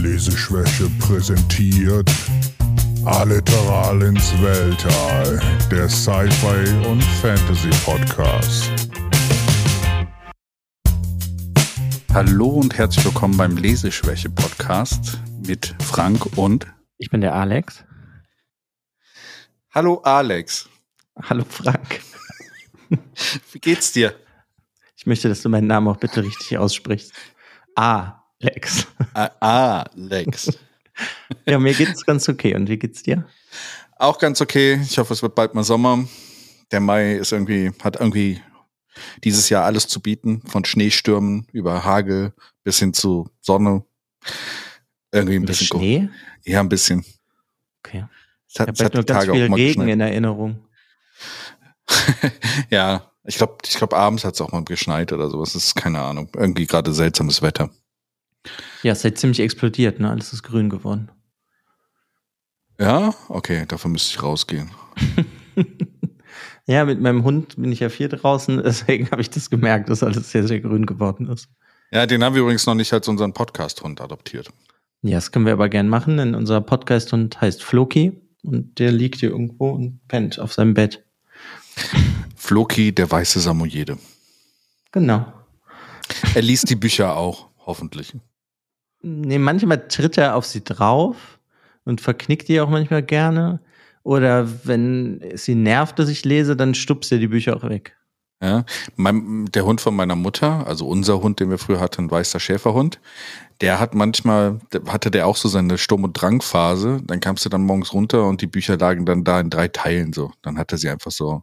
Leseschwäche präsentiert Alliteral ins Weltall, der Sci-Fi und Fantasy Podcast. Hallo und herzlich willkommen beim Leseschwäche Podcast mit Frank und Ich bin der Alex. Hallo Alex. Hallo Frank. Wie geht's dir? Ich möchte, dass du meinen Namen auch bitte richtig aussprichst. Alex. Ah, Alex. Ja, mir geht's ganz okay. Und wie geht's dir? Auch ganz okay. Ich hoffe, es wird bald mal Sommer. Der Mai ist irgendwie, hat irgendwie dieses Jahr alles zu bieten. Von Schneestürmen über Hagel bis hin zu Sonne. Irgendwie ein bisschen. Schnee? Ja, ein bisschen. Okay. Es Ich hat, habe es hat nur ganz Tage viel Regen geschneit. in Erinnerung. ja, ich glaube, ich glaub, abends hat es auch mal geschneit oder sowas. Das ist keine Ahnung. Irgendwie gerade seltsames Wetter. Ja, es ist halt ziemlich explodiert, ne? Alles ist grün geworden. Ja, okay, dafür müsste ich rausgehen. Ja, mit meinem Hund bin ich ja viel draußen, deswegen habe ich das gemerkt, dass alles sehr, sehr grün geworden ist. Ja, den haben wir übrigens noch nicht als unseren Podcast-Hund adoptiert. Ja, das können wir aber gern machen, denn unser Podcast-Hund heißt Floki und der liegt hier irgendwo und pennt auf seinem Bett. Floki, der weiße Samoyede. Genau. Er liest die Bücher auch, hoffentlich. Nee, manchmal tritt er auf sie drauf und verknickt die auch manchmal gerne. Oder wenn ihn nervt, dass ich lese, dann stupst er die Bücher auch weg. Ja, mein, der Hund von meiner Mutter, also unser Hund, den wir früher hatten, ein weißer Schäferhund, der hat manchmal, hatte der auch so seine Sturm- und Drangphase. Dann kamst du dann morgens runter und die Bücher lagen dann da in drei Teilen so. Dann hat er sie einfach so.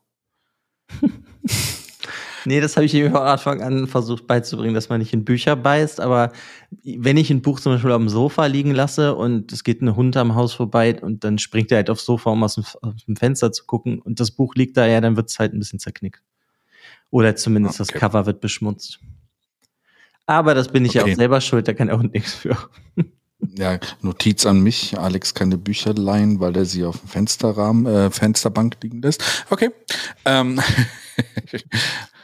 Nee, das habe ich ihm von Anfang an versucht beizubringen, dass man nicht in Bücher beißt. Aber wenn ich ein Buch zum Beispiel auf dem Sofa liegen lasse und es geht ein Hund am Haus vorbei und dann springt er halt aufs Sofa, um aus dem, aus dem Fenster zu gucken und das Buch liegt da, ja, dann wird es halt ein bisschen zerknickt. Oder zumindest Okay. das Cover wird beschmutzt. Aber das bin ich ja Okay. auch selber schuld, da kann der Hund nichts für. Ja, Notiz an mich, Alex keine Bücher leihen, weil er sie auf dem Fensterrahmen, äh, Fensterbank liegen lässt. Okay. Ähm.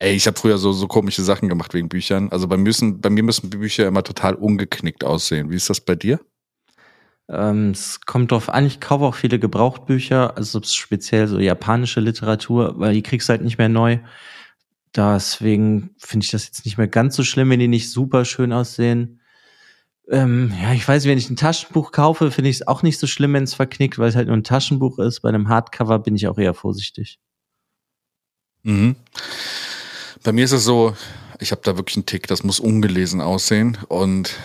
Ey, ich habe früher so, so komische Sachen gemacht wegen Büchern. Also bei, müssen, bei mir müssen Bücher immer total ungeknickt aussehen. Wie ist das bei dir? Ähm, es kommt drauf an, ich kaufe auch viele Gebrauchtbücher, also speziell so japanische Literatur, weil die kriegst du halt nicht mehr neu. Deswegen finde ich das jetzt nicht mehr ganz so schlimm, wenn die nicht super schön aussehen. Ähm, ja, ich weiß wenn ich ein Taschenbuch kaufe, finde ich es auch nicht so schlimm, wenn es verknickt, weil es halt nur ein Taschenbuch ist. Bei einem Hardcover bin ich auch eher vorsichtig. Mhm. Bei mir ist es so, ich habe da wirklich einen Tick, das muss ungelesen aussehen. Und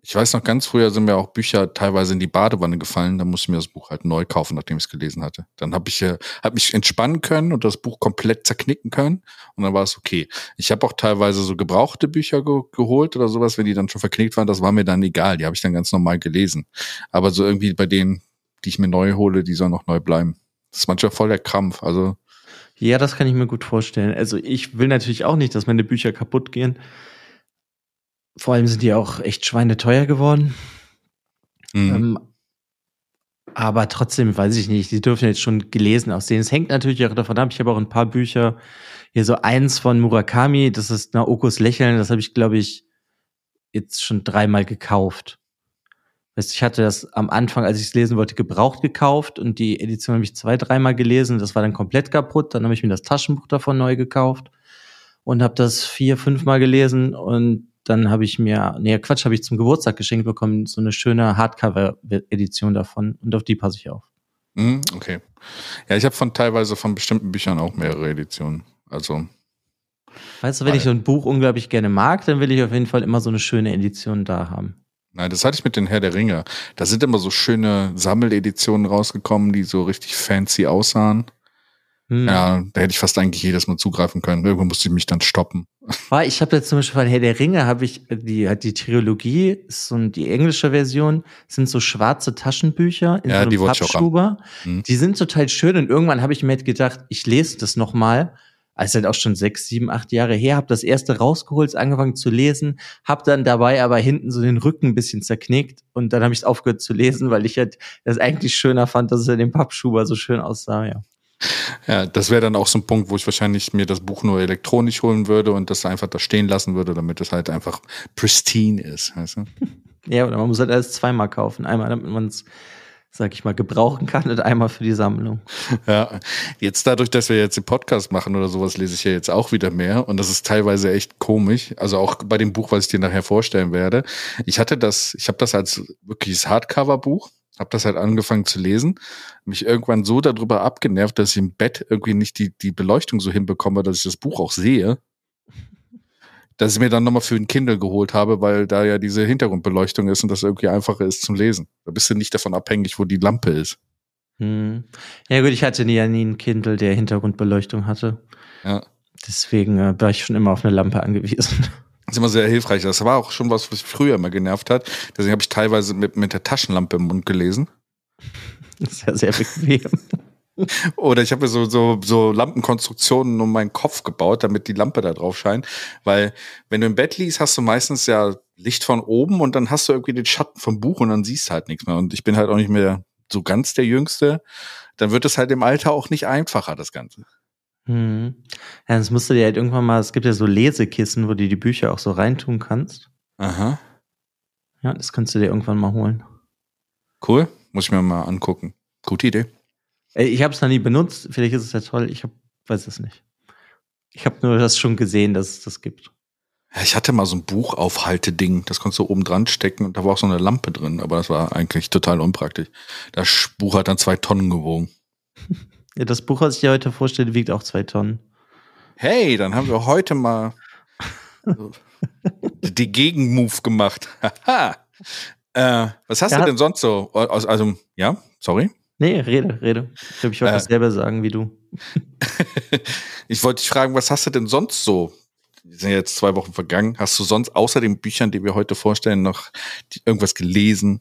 ich weiß noch, ganz früher sind mir auch Bücher teilweise in die Badewanne gefallen. Da musste ich mir das Buch halt neu kaufen, nachdem ich es gelesen hatte. Dann habe ich äh, hab mich entspannen können und das Buch komplett zerknicken können. Und dann war es okay. Ich habe auch teilweise so gebrauchte Bücher ge geholt oder sowas, wenn die dann schon verknickt waren. Das war mir dann egal. Die habe ich dann ganz normal gelesen. Aber so irgendwie bei denen, die ich mir neu hole, die sollen auch neu bleiben. Das ist manchmal voll der Krampf. Also Ja, das kann ich mir gut vorstellen. Also ich will natürlich auch nicht, dass meine Bücher kaputt gehen. Vor allem sind die auch echt schweineteuer geworden. mhm. Ähm, aber trotzdem weiß ich nicht, die dürfen jetzt schon gelesen aussehen. Es hängt natürlich auch davon ab. Ich habe auch ein paar Bücher. Hier so eins von Murakami, das ist Naokos Lächeln. Das habe ich, glaube ich, jetzt schon dreimal gekauft. Weißt, ich hatte das am Anfang, als ich es lesen wollte, gebraucht gekauft und die Edition habe ich zwei, dreimal gelesen. Das war dann komplett kaputt. Dann habe ich mir das Taschenbuch davon neu gekauft und habe das vier, fünfmal gelesen und dann habe ich mir, nee, Quatsch, habe ich zum Geburtstag geschenkt bekommen, so eine schöne Hardcover-Edition davon und auf die passe ich auf. Mhm, okay. Ja, ich habe von teilweise von bestimmten Büchern auch mehrere Editionen. Also, Weißt du, wenn ich so ein Buch unglaublich gerne mag, dann will ich auf jeden Fall immer so eine schöne Edition da haben. Nein, das hatte ich mit den Herr der Ringe. Da sind immer so schöne Sammeleditionen rausgekommen, die so richtig fancy aussahen. Hm. Ja, da hätte ich fast eigentlich jedes Mal zugreifen können. Irgendwann musste ich mich dann stoppen. Ich habe jetzt zum Beispiel von Herr der Ringe, habe ich, die hat die Trilogie, ist so die englische Version, sind so schwarze Taschenbücher in Ja, so einem die. Pappschuber. Mhm. Die sind total schön und irgendwann habe ich mir halt gedacht, ich lese das nochmal. Also halt auch schon sechs, sieben, acht Jahre her, habe das erste rausgeholt, angefangen zu lesen, habe dann dabei aber hinten so den Rücken ein bisschen zerknickt und dann habe ich aufgehört zu lesen, weil ich halt das eigentlich schöner fand, dass es in dem Pappschuber so schön aussah, ja. Ja, das wäre dann auch so ein Punkt, wo ich wahrscheinlich mir das Buch nur elektronisch holen würde und das einfach da stehen lassen würde, damit es halt einfach pristine ist. Weißt du? Ja, oder man muss halt alles zweimal kaufen. Einmal, damit man es, sag ich mal, gebrauchen kann und einmal für die Sammlung. Ja, jetzt dadurch, dass wir jetzt den Podcast machen oder sowas, lese ich ja jetzt auch wieder mehr und das ist teilweise echt komisch. Also auch bei dem Buch, was ich dir nachher vorstellen werde. Ich hatte das, ich habe das als wirkliches Hardcover-Buch habe das halt angefangen zu lesen, mich irgendwann so darüber abgenervt, dass ich im Bett irgendwie nicht die, die Beleuchtung so hinbekomme, dass ich das Buch auch sehe, dass ich mir dann nochmal für ein Kindle geholt habe, weil da ja diese Hintergrundbeleuchtung ist und das irgendwie einfacher ist zum Lesen. Da bist du nicht davon abhängig, wo die Lampe ist. Hm. Ja gut, ich hatte nie, nie einen Kindle, der Hintergrundbeleuchtung hatte. Ja. Deswegen äh, war ich schon immer auf eine Lampe angewiesen. Das ist immer sehr hilfreich. Das war auch schon was, was mich früher immer genervt hat. Deswegen habe ich teilweise mit, mit der Taschenlampe im Mund gelesen. Das ist ja sehr bequem. Oder ich habe mir so, so, so Lampenkonstruktionen um meinen Kopf gebaut, damit die Lampe da drauf scheint. Weil wenn du im Bett liegst, hast du meistens ja Licht von oben und dann hast du irgendwie den Schatten vom Buch und dann siehst du halt nichts mehr. Und ich bin halt auch nicht mehr so ganz der Jüngste. Dann wird es halt im Alter auch nicht einfacher, das Ganze. Hm. Ja, das musst du dir halt irgendwann mal, es gibt ja so Lesekissen, wo du die Bücher auch so reintun kannst. Aha. Ja, das kannst du dir irgendwann mal holen. Cool. Muss ich mir mal angucken. Gute Idee. Ich habe es noch nie benutzt. Vielleicht ist es ja toll. Ich hab, weiß es nicht. Ich habe nur das schon gesehen, dass es das gibt. Ich hatte mal so ein Buchaufhalteding, das konntest du oben dran stecken und da war auch so eine Lampe drin, aber das war eigentlich total unpraktisch. Das Buch hat dann zwei Tonnen gewogen. Ja, das Buch, was ich dir heute vorstelle, wiegt auch zwei Tonnen. Hey, dann haben wir heute mal die Gegenmove gemacht. äh, was hast ja. du denn sonst so? Also, ja, sorry. Nee, rede, rede. Ich glaube, ich wollte äh, dasselbe sagen wie du. ich wollte dich fragen, was hast du denn sonst so? Wir sind jetzt zwei Wochen vergangen. Hast du sonst außer den Büchern, die wir heute vorstellen, noch irgendwas gelesen,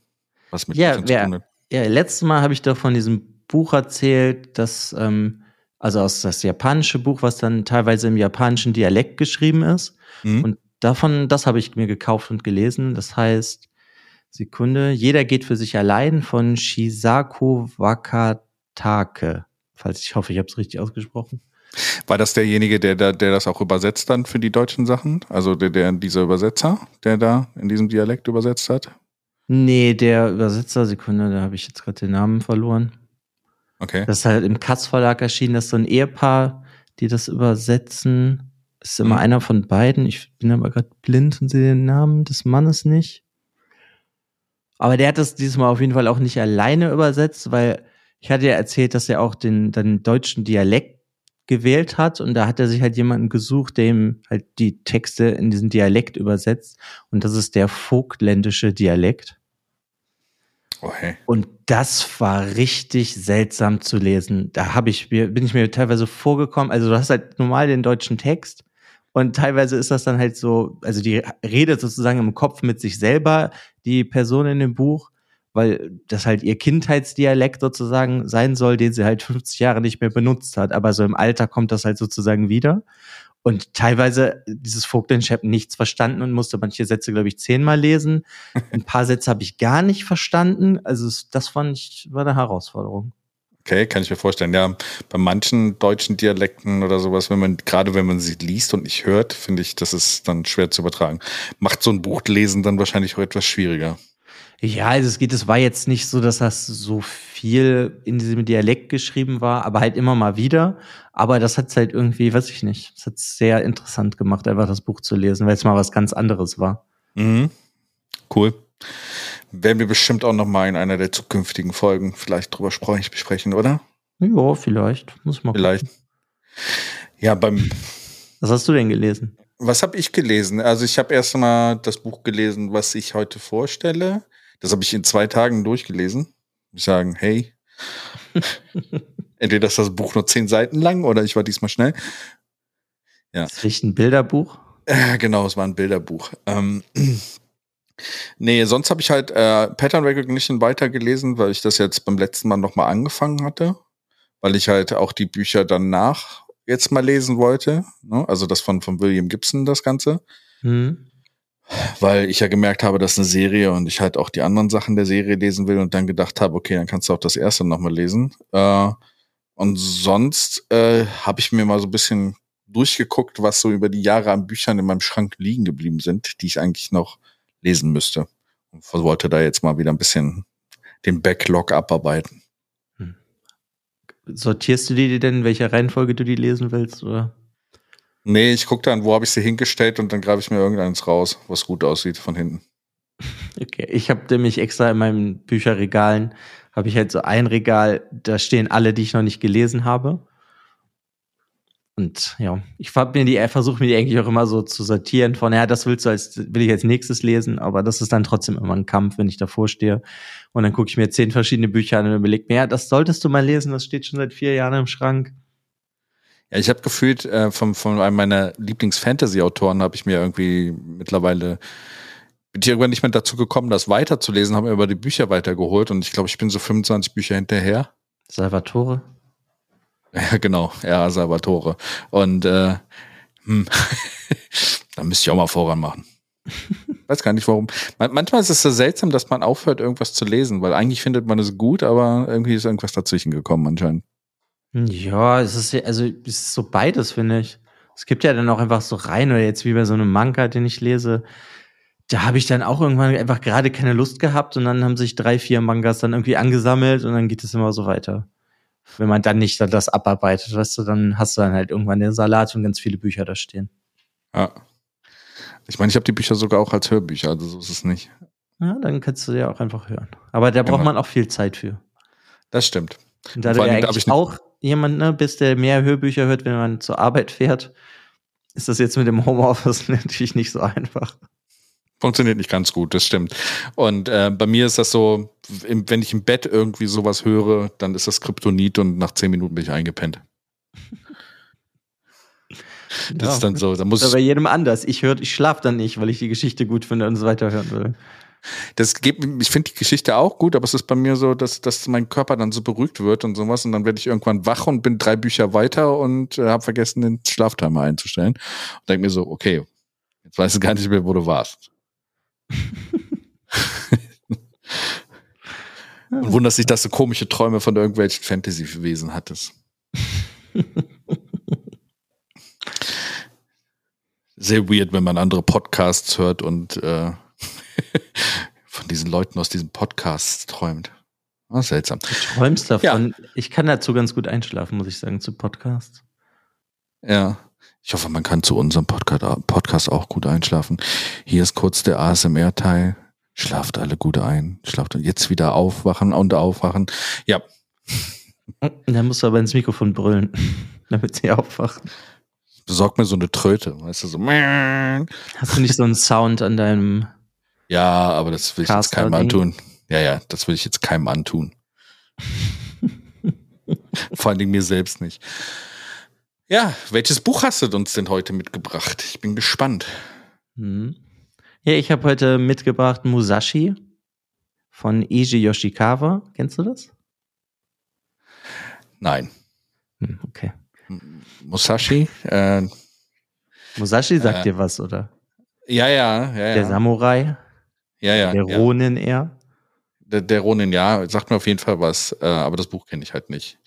was mit ja, Büchern zu tun hat? Ja, letztes Mal habe ich doch von diesem Buch erzählt, das, ähm, also aus das japanische Buch, was dann teilweise im japanischen Dialekt geschrieben ist. Mhm. Und davon, das habe ich mir gekauft und gelesen. Das heißt, Sekunde, jeder geht für sich allein von Shisaku Wakatake. Falls ich hoffe, ich habe es richtig ausgesprochen. War das derjenige, der, der, der das auch übersetzt dann für die deutschen Sachen? Also der, der dieser Übersetzer, der da in diesem Dialekt übersetzt hat? Nee, der Übersetzer, Sekunde, da habe ich jetzt gerade den Namen verloren. Okay. Das ist halt im Katz Verlag erschienen, das ist so ein Ehepaar, die das übersetzen. Ist immer mhm. einer von beiden. Ich bin aber gerade blind und sehe den Namen des Mannes nicht. Aber der hat das dieses Mal auf jeden Fall auch nicht alleine übersetzt, weil ich hatte ja erzählt, dass er auch den, den deutschen Dialekt gewählt hat und da hat er sich halt jemanden gesucht, der ihm halt die Texte in diesen Dialekt übersetzt und das ist der vogtländische Dialekt. Oh, hey. Und das war richtig seltsam zu lesen. Da habe ich mir, bin ich mir teilweise vorgekommen. Also du hast halt normal den deutschen Text und teilweise ist das dann halt so, also die redet sozusagen im Kopf mit sich selber, die Person in dem Buch, weil das halt ihr Kindheitsdialekt sozusagen sein soll, den sie halt 50 Jahre nicht mehr benutzt hat. Aber so im Alter kommt das halt sozusagen wieder. Und teilweise dieses Vogtland, ich habe nichts verstanden und musste manche Sätze, glaube ich, zehnmal lesen. Ein paar Sätze habe ich gar nicht verstanden. Also das fand ich, war eine Herausforderung. Okay, kann ich mir vorstellen. Ja, bei manchen deutschen Dialekten oder sowas, wenn man, gerade wenn man sie liest und nicht hört, finde ich, das ist dann schwer zu übertragen. Macht so ein Buch lesen dann wahrscheinlich auch etwas schwieriger. Ja, also es geht, es war jetzt nicht so, dass das so viel in diesem Dialekt geschrieben war, aber halt immer mal wieder. Aber das hat halt irgendwie, weiß ich nicht, es hat sehr interessant gemacht, einfach das Buch zu lesen, weil es mal was ganz anderes war. Mhm. Cool. Werden wir bestimmt auch noch mal in einer der zukünftigen Folgen vielleicht drüber besprechen, oder? Ja, vielleicht. Muss man Vielleicht. Ja, beim. Was hast du denn gelesen? Was habe ich gelesen? Also ich habe erst mal das Buch gelesen, was ich heute vorstelle. Das habe ich in zwei Tagen durchgelesen. Ich sagen, hey, entweder ist das Buch nur zehn Seiten lang oder ich war diesmal schnell. Ja. Das ist ein Bilderbuch? Äh, genau, es war ein Bilderbuch. Ähm, nee, sonst habe ich halt äh, Pattern Recognition weitergelesen, weil ich das jetzt beim letzten Mal nochmal angefangen hatte. Weil ich halt auch die Bücher danach jetzt mal lesen wollte. Ne? Also das von, von William Gibson, das Ganze. Mhm weil ich ja gemerkt habe, das ist eine Serie und ich halt auch die anderen Sachen der Serie lesen will und dann gedacht habe, okay, dann kannst du auch das erste nochmal lesen. Äh, Und sonst äh, habe ich mir mal so ein bisschen durchgeguckt, was so über die Jahre an Büchern in meinem Schrank liegen geblieben sind, die ich eigentlich noch lesen müsste. Und wollte da jetzt mal wieder ein bisschen den Backlog abarbeiten. Hm. Sortierst du die denn, in welcher Reihenfolge du die lesen willst, oder? Nee, ich gucke dann, wo habe ich sie hingestellt und dann greife ich mir irgendeins raus, was gut aussieht von hinten. Okay, ich habe nämlich extra in meinen Bücherregalen, habe ich halt so ein Regal, da stehen alle, die ich noch nicht gelesen habe. Und ja, ich mir die, versuche mir die eigentlich auch immer so zu sortieren von, ja, das willst du als, will ich als nächstes lesen, aber das ist dann trotzdem immer ein Kampf, wenn ich davor stehe. Und dann gucke ich mir zehn verschiedene Bücher an und überlege mir, ja, das solltest du mal lesen, das steht schon seit vier Jahren im Schrank. Ja, ich habe gefühlt, äh, von, von einem meiner Lieblings-Fantasy-Autoren habe ich mir irgendwie mittlerweile bin ich irgendwann nicht mehr dazu gekommen, das weiterzulesen, habe mir aber die Bücher weitergeholt und ich glaube, ich bin so 25 Bücher hinterher. Salvatore? Ja, genau, ja, Salvatore. Und äh, hm, da müsste ich auch mal voran machen. Weiß gar nicht warum. manchmal ist es so seltsam, dass man aufhört, irgendwas zu lesen, weil eigentlich findet man es gut, aber irgendwie ist irgendwas dazwischen gekommen anscheinend. Ja, es ist also es ist so beides, finde ich. Es gibt ja dann auch einfach so rein oder jetzt wie bei so einem Manga, den ich lese, da habe ich dann auch irgendwann einfach gerade keine Lust gehabt und dann haben sich drei, vier Mangas dann irgendwie angesammelt und dann geht es immer so weiter. Wenn man dann nicht das abarbeitet, weißt du, dann hast du dann halt irgendwann den Salat und ganz viele Bücher da stehen. Ja. Ich meine, ich habe die Bücher sogar auch als Hörbücher, also so ist es nicht. Ja, dann kannst du ja auch einfach hören. Aber da braucht genau. man auch viel Zeit für. Das stimmt. Und da du ja eigentlich auch jemand ne, bist, der mehr Hörbücher hört, wenn man zur Arbeit fährt, ist das jetzt mit dem Homeoffice natürlich nicht so einfach. Funktioniert nicht ganz gut, das stimmt. Und äh, bei mir ist das so, im, wenn ich im Bett irgendwie sowas höre, dann ist das Kryptonit und nach zehn Minuten bin ich eingepennt. Das ja, ist dann so. Da muss das ist bei jedem anders. Ich höre, ich schlafe dann nicht, weil ich die Geschichte gut finde und es weiterhören will. Das gibt, ich finde die Geschichte auch gut, aber es ist bei mir so, dass, dass mein Körper dann so beruhigt wird und sowas und dann werde ich irgendwann wach und bin drei Bücher weiter und äh, habe vergessen, den Schlaftimer einzustellen. Und denke mir so, okay, jetzt weißt du gar nicht mehr, wo du warst. und wunderst sich, dass du komische Träume von irgendwelchen Fantasy-Wesen hattest. Sehr weird, wenn man andere Podcasts hört und äh, von diesen Leuten aus diesem Podcast träumt. Oh, seltsam. Du träumst davon. Ja. Ich kann dazu ganz gut einschlafen, muss ich sagen, zu Podcasts. Ja. Ich hoffe, man kann zu unserem Podcast auch gut einschlafen. Hier ist kurz der ASMR-Teil. Schlaft alle gut ein. Schlaft jetzt wieder aufwachen und aufwachen. Ja. Da musst du aber ins Mikrofon brüllen, damit sie aufwachen. Besorg mir so eine Tröte, weißt du, so. Hast du nicht so einen Sound an deinem ja, aber das will ich jetzt keinem antun. Ja, ja, das will ich jetzt keinem antun. Vor allen Dingen mir selbst nicht. Ja, welches Buch hast du uns denn heute mitgebracht? Ich bin gespannt. Hm. Ja, ich habe heute mitgebracht Musashi von Eiji Yoshikawa. Kennst du das? Nein. Hm, okay. Musashi? Äh, Musashi sagt äh, dir was, oder? Ja, ja, ja. Der Samurai? Ja, ja. Der ja. Ronin eher? Der, der Ronin, ja, sagt mir auf jeden Fall was, äh, aber das Buch kenne ich halt nicht.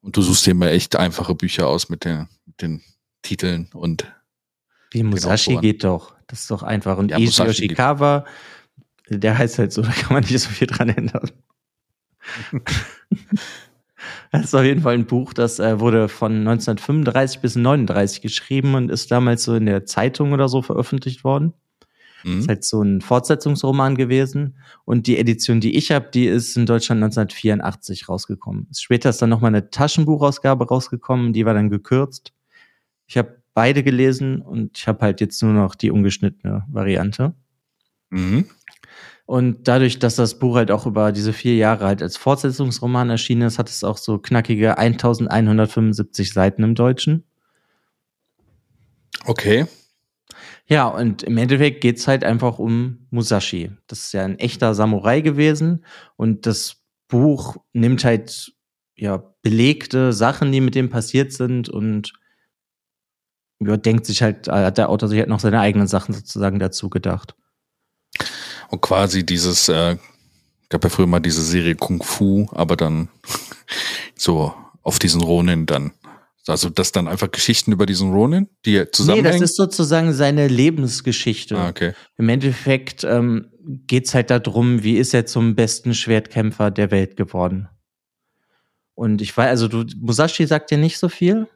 Und du suchst dir immer echt einfache Bücher aus mit den, mit den Titeln und. Wie Musashi geht doch. Das ist doch einfach. Und ja, Eiji Yoshikawa, der heißt halt so, da kann man nicht so viel dran ändern. das ist auf jeden Fall ein Buch, das äh, wurde von 1935 bis 1939 geschrieben und ist damals so in der Zeitung oder so veröffentlicht worden. Mhm. Ist halt so ein Fortsetzungsroman gewesen. Und die Edition, die ich habe, die ist in Deutschland 1984 rausgekommen. Später ist dann nochmal eine Taschenbuchausgabe rausgekommen, die war dann gekürzt. Ich habe beide gelesen und ich habe halt jetzt nur noch die ungeschnittene Variante. Mhm. Und dadurch, dass das Buch halt auch über diese vier Jahre halt als Fortsetzungsroman erschienen ist, hat es auch so knackige 1175 Seiten im Deutschen. Okay. Ja, und im Endeffekt geht's halt einfach um Musashi. Das ist ja ein echter Samurai gewesen und das Buch nimmt halt ja belegte Sachen, die mit dem passiert sind und ja, denkt sich halt, hat der Autor sich halt noch seine eigenen Sachen sozusagen dazu gedacht. Und quasi dieses, äh, gab ja früher mal diese Serie Kung Fu, aber dann so auf diesen Ronin dann. Also das dann einfach Geschichten über diesen Ronin, die zusammenhängen? Nee, das ist sozusagen seine Lebensgeschichte. Ah, okay. Im Endeffekt ähm, geht's halt darum, wie ist er zum besten Schwertkämpfer der Welt geworden. Und ich weiß, also du, Musashi sagt dir nicht so viel?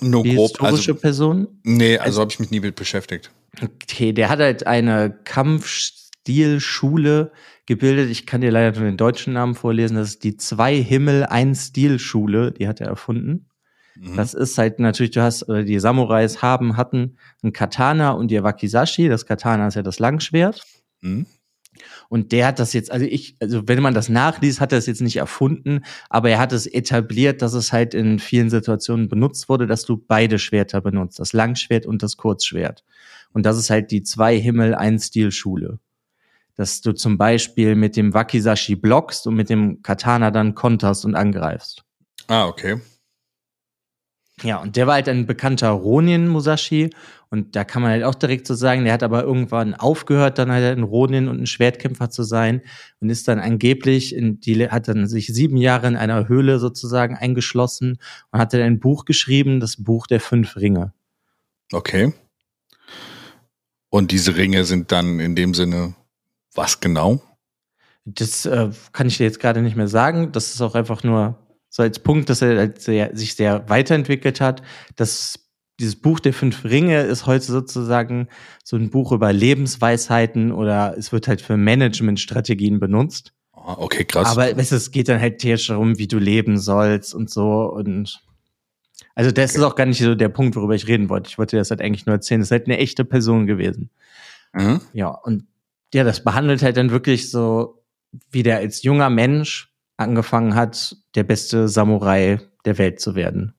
Nur Die grob. historische Also, Person? nee, also habe ich mich nie mit beschäftigt. Okay, der hat halt eine Kampfstilschule gebildet. Ich kann dir leider nur den deutschen Namen vorlesen. Das ist die Zwei Himmel, ein Stilschule. Die hat er erfunden. Mhm. Das ist halt natürlich, du hast, oder die Samurais haben, hatten ein Katana und ihr Wakizashi. Das Katana ist ja das Langschwert. Mhm. Und der hat das jetzt, also ich, also wenn man das nachliest, hat er es jetzt nicht erfunden, aber er hat es etabliert, dass es halt in vielen Situationen benutzt wurde, dass du beide Schwerter benutzt, das Langschwert und das Kurzschwert. Und das ist halt die zwei Himmel, ein Stil-Schule. Dass du zum Beispiel mit dem Wakizashi blockst und mit dem Katana dann konterst und angreifst. Ah, okay. Ja, und der war halt ein bekannter Ronin Musashi. Und da kann man halt auch direkt so sagen, der hat aber irgendwann aufgehört, dann halt ein Ronin und ein Schwertkämpfer zu sein und ist dann angeblich in die, hat dann sich sieben Jahre in einer Höhle sozusagen eingeschlossen und hat dann ein Buch geschrieben, das Buch der fünf Ringe. Okay. Und diese Ringe sind dann in dem Sinne was genau? Das äh, kann ich dir jetzt gerade nicht mehr sagen. Das ist auch einfach nur so als Punkt, dass er halt sehr, sich sehr weiterentwickelt hat. Das, dieses Buch der fünf Ringe ist heute sozusagen so ein Buch über Lebensweisheiten oder es wird halt für Managementstrategien benutzt. Ah, okay, krass. Aber weißt es geht dann halt theoretisch darum, wie du leben sollst und so und also das ist auch gar nicht so der Punkt, worüber ich reden wollte. Ich wollte dir das halt eigentlich nur erzählen. Das ist halt eine echte Person gewesen. mhm. Ja, und ja, das behandelt halt dann wirklich so, wie der als junger Mensch angefangen hat, der beste Samurai der Welt zu werden.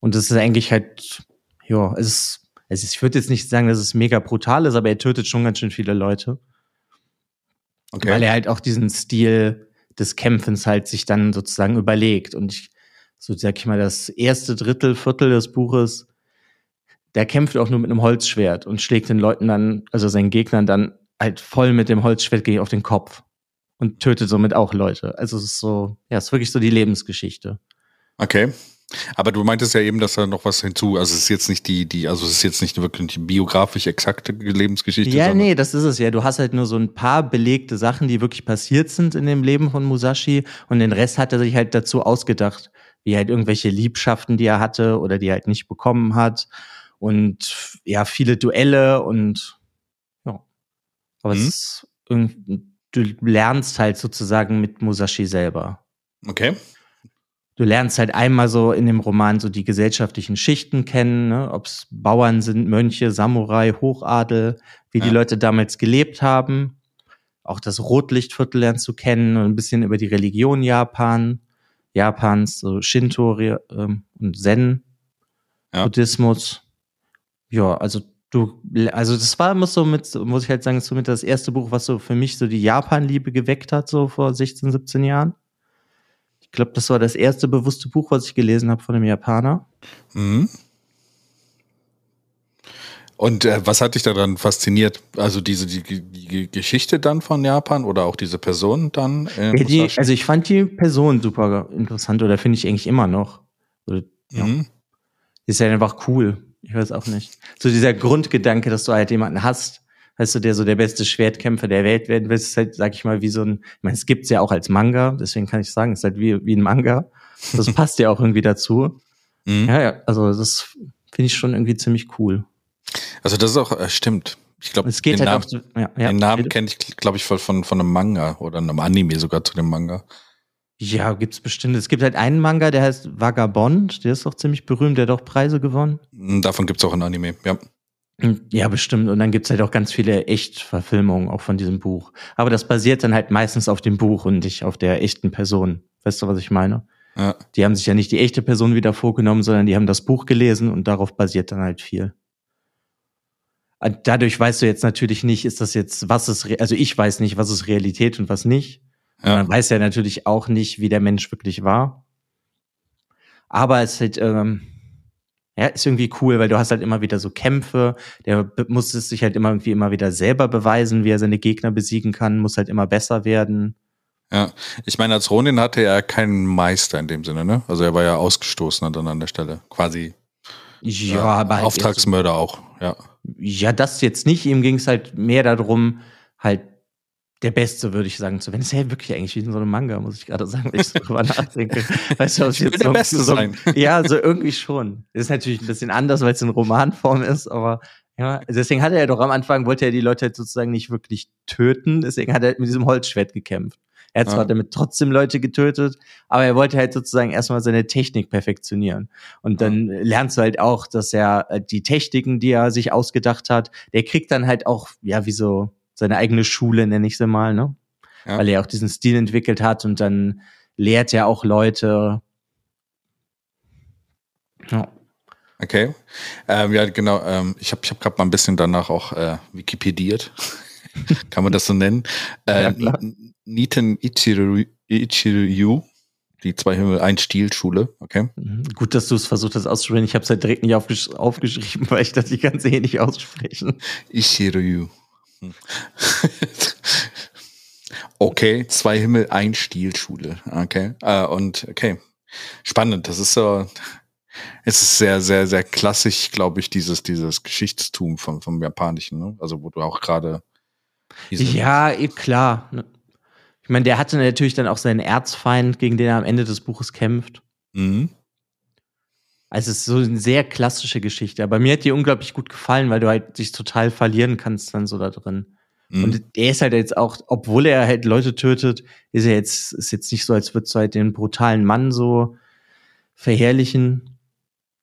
Und das ist eigentlich halt, ja, es ist, ist ich würde jetzt nicht sagen, dass es mega brutal ist, aber er tötet schon ganz schön viele Leute. Okay. Weil er halt auch diesen Stil des Kämpfens halt sich dann sozusagen überlegt. Und ich, so sag ich mal, das erste Drittel, Viertel des Buches, der kämpft auch nur mit einem Holzschwert und schlägt den Leuten dann, also seinen Gegnern dann halt voll mit dem Holzschwert gegen auf den Kopf und tötet somit auch Leute. Also es ist so, ja, es ist wirklich so die Lebensgeschichte. Okay. Aber du meintest ja eben, dass da noch was hinzu, also es ist jetzt nicht die, die, also es ist jetzt nicht wirklich die biografisch exakte Lebensgeschichte. Ja, nee, das ist es ja. Du hast halt nur so ein paar belegte Sachen, die wirklich passiert sind in dem Leben von Musashi und den Rest hat er sich halt dazu ausgedacht, wie halt irgendwelche Liebschaften, die er hatte oder die er halt nicht bekommen hat und ja, viele Duelle und. Aber es ist du lernst halt sozusagen mit Musashi selber. Okay. Du lernst halt einmal so in dem Roman so die gesellschaftlichen Schichten kennen, ne? ob es Bauern sind, Mönche, Samurai, Hochadel, wie die Ja. Leute damals gelebt haben. Auch das Rotlichtviertel lernst du kennen und ein bisschen über die Religion Japan, Japans, so Shinto ähm, und Zen, Ja. Buddhismus. Ja, also du, also das war, muss so mit, muss ich halt sagen, ist so mit das erste Buch, was so für mich so die Japan-Liebe geweckt hat, so vor 16, 17 Jahren. Ich glaube, das war das erste bewusste Buch, was ich gelesen habe von einem Japaner. Mhm. Und äh, was hat dich daran fasziniert? Also diese die, die Geschichte dann von Japan oder auch diese Person dann? Äh, Ja, die, also ich fand die Person super interessant oder finde ich eigentlich immer noch. So, ja. mhm. Ist ja einfach cool. Ich weiß auch nicht. So dieser Grundgedanke, dass du halt jemanden hast, weißt du, der so der beste Schwertkämpfer der Welt werden will, ist halt, sag ich mal, wie so ein, ich meine, es gibt's ja auch als Manga, deswegen kann ich sagen, es ist halt wie, wie ein Manga. Das passt ja auch irgendwie dazu. Mhm. Ja, ja, also das finde ich schon irgendwie ziemlich cool. Also das ist auch, äh, stimmt. Ich glaube, Es geht den, halt Namen, auch, ja, ja, den Namen kenne ich, glaube ich, von, von, von einem Manga oder einem Anime sogar zu dem Manga. Ja, gibt's bestimmt. Es gibt halt einen Manga, der heißt Vagabond, der ist auch ziemlich berühmt, der hat auch Preise gewonnen. Mhm, Davon gibt's auch ein Anime, ja. Ja, bestimmt. Und dann gibt's halt auch ganz viele Echtverfilmungen auch von diesem Buch. Aber das basiert dann halt meistens auf dem Buch und nicht auf der echten Person. Weißt du, was ich meine? ja. Die haben sich ja nicht die echte Person wieder vorgenommen, sondern die haben das Buch gelesen und darauf basiert dann halt viel. Und Dadurch weißt du jetzt natürlich nicht, ist das jetzt, was ist, also ich weiß nicht, was ist Realität und was nicht. Ja. man weiß ja natürlich auch nicht, wie der Mensch wirklich war. Aber es ist halt, ähm, ja, ist irgendwie cool, weil du hast halt immer wieder so Kämpfe. Der muss es sich halt immer irgendwie immer wieder selber beweisen, wie er seine Gegner besiegen kann, muss halt immer besser werden. Ja, ich meine, als Ronin hatte er keinen Meister in dem Sinne, ne? Also er war ja ausgestoßen dann an der Stelle. Quasi. Ja, ja aber halt Auftragsmörder auch, ja. Ja, das jetzt nicht. Ihm ging es halt mehr darum, halt der Beste, würde ich sagen, zu werden. Das ist ja wirklich eigentlich wie in so einem Manga, muss ich gerade sagen, wenn ich so drüber nachdenke. Weißt du, was ich jetzt der Beste so, sein. Ja, so irgendwie schon. Das ist natürlich ein bisschen anders, weil es in Romanform ist, aber ja, deswegen hat er ja doch am Anfang, wollte er die Leute halt sozusagen nicht wirklich töten, deswegen hat er halt mit diesem Holzschwert gekämpft. Er hat zwar ja. damit trotzdem Leute getötet, aber er wollte halt sozusagen erstmal seine Technik perfektionieren. Und dann ja. lernst du halt auch, dass er äh, die Techniken, die er sich ausgedacht hat, der kriegt dann halt auch, ja, wie so seine eigene Schule, nenne ich sie mal, ne? Ja. Weil er auch diesen Stil entwickelt hat und dann lehrt er auch Leute. Ja. Okay. Ähm, ja, genau. Ähm, ich habe ich hab gerade mal ein bisschen danach auch äh, Wikipediert. Kann man das so nennen? Äh, ja, Niten Ichiru, die zwei Himmel, ein Stilschule, okay. Mhm. Gut, dass du es versucht hast auszusprechen. Ich habe es halt direkt nicht aufgesch aufgeschrieben, weil ich das die ganze eh nicht aussprechen. Ichiru. Hm. okay, zwei Himmel, ein Stilschule, okay. Äh, und okay, spannend. Das ist so, es ist sehr, sehr, sehr klassisch, glaube ich, dieses, dieses Geschichtstum vom, vom Japanischen, ne? Also wo du auch gerade ja, eh, klar. Ich meine, der hatte natürlich dann auch seinen Erzfeind, gegen den er am Ende des Buches kämpft. Mhm. Also es ist so eine sehr klassische Geschichte. Aber mir hat die unglaublich gut gefallen, weil du halt dich total verlieren kannst dann so da drin. Mhm. Und er ist halt jetzt auch, obwohl er halt Leute tötet, ist er jetzt, ist jetzt nicht so, als würdest du halt den brutalen Mann so verherrlichen,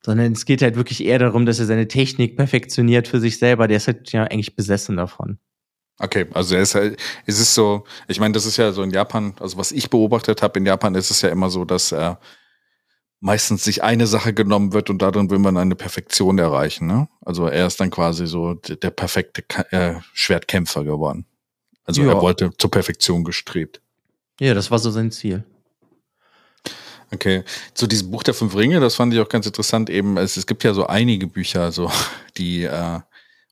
sondern es geht halt wirklich eher darum, dass er seine Technik perfektioniert für sich selber. Der ist halt ja eigentlich besessen davon. Okay, also er ist halt, es ist so, ich meine, das ist ja so in Japan, also was ich beobachtet habe in Japan, ist es ja immer so, dass äh, meistens sich eine Sache genommen wird und darin will man eine Perfektion erreichen. Ne? Also er ist dann quasi so der, perfekte äh, Schwertkämpfer geworden. Also ja. er wollte zur Perfektion gestrebt. Ja, das war so sein Ziel. Okay, zu diesem Buch der fünf Ringe, das fand ich auch ganz interessant. Eben, es, es gibt ja so einige Bücher, so die äh,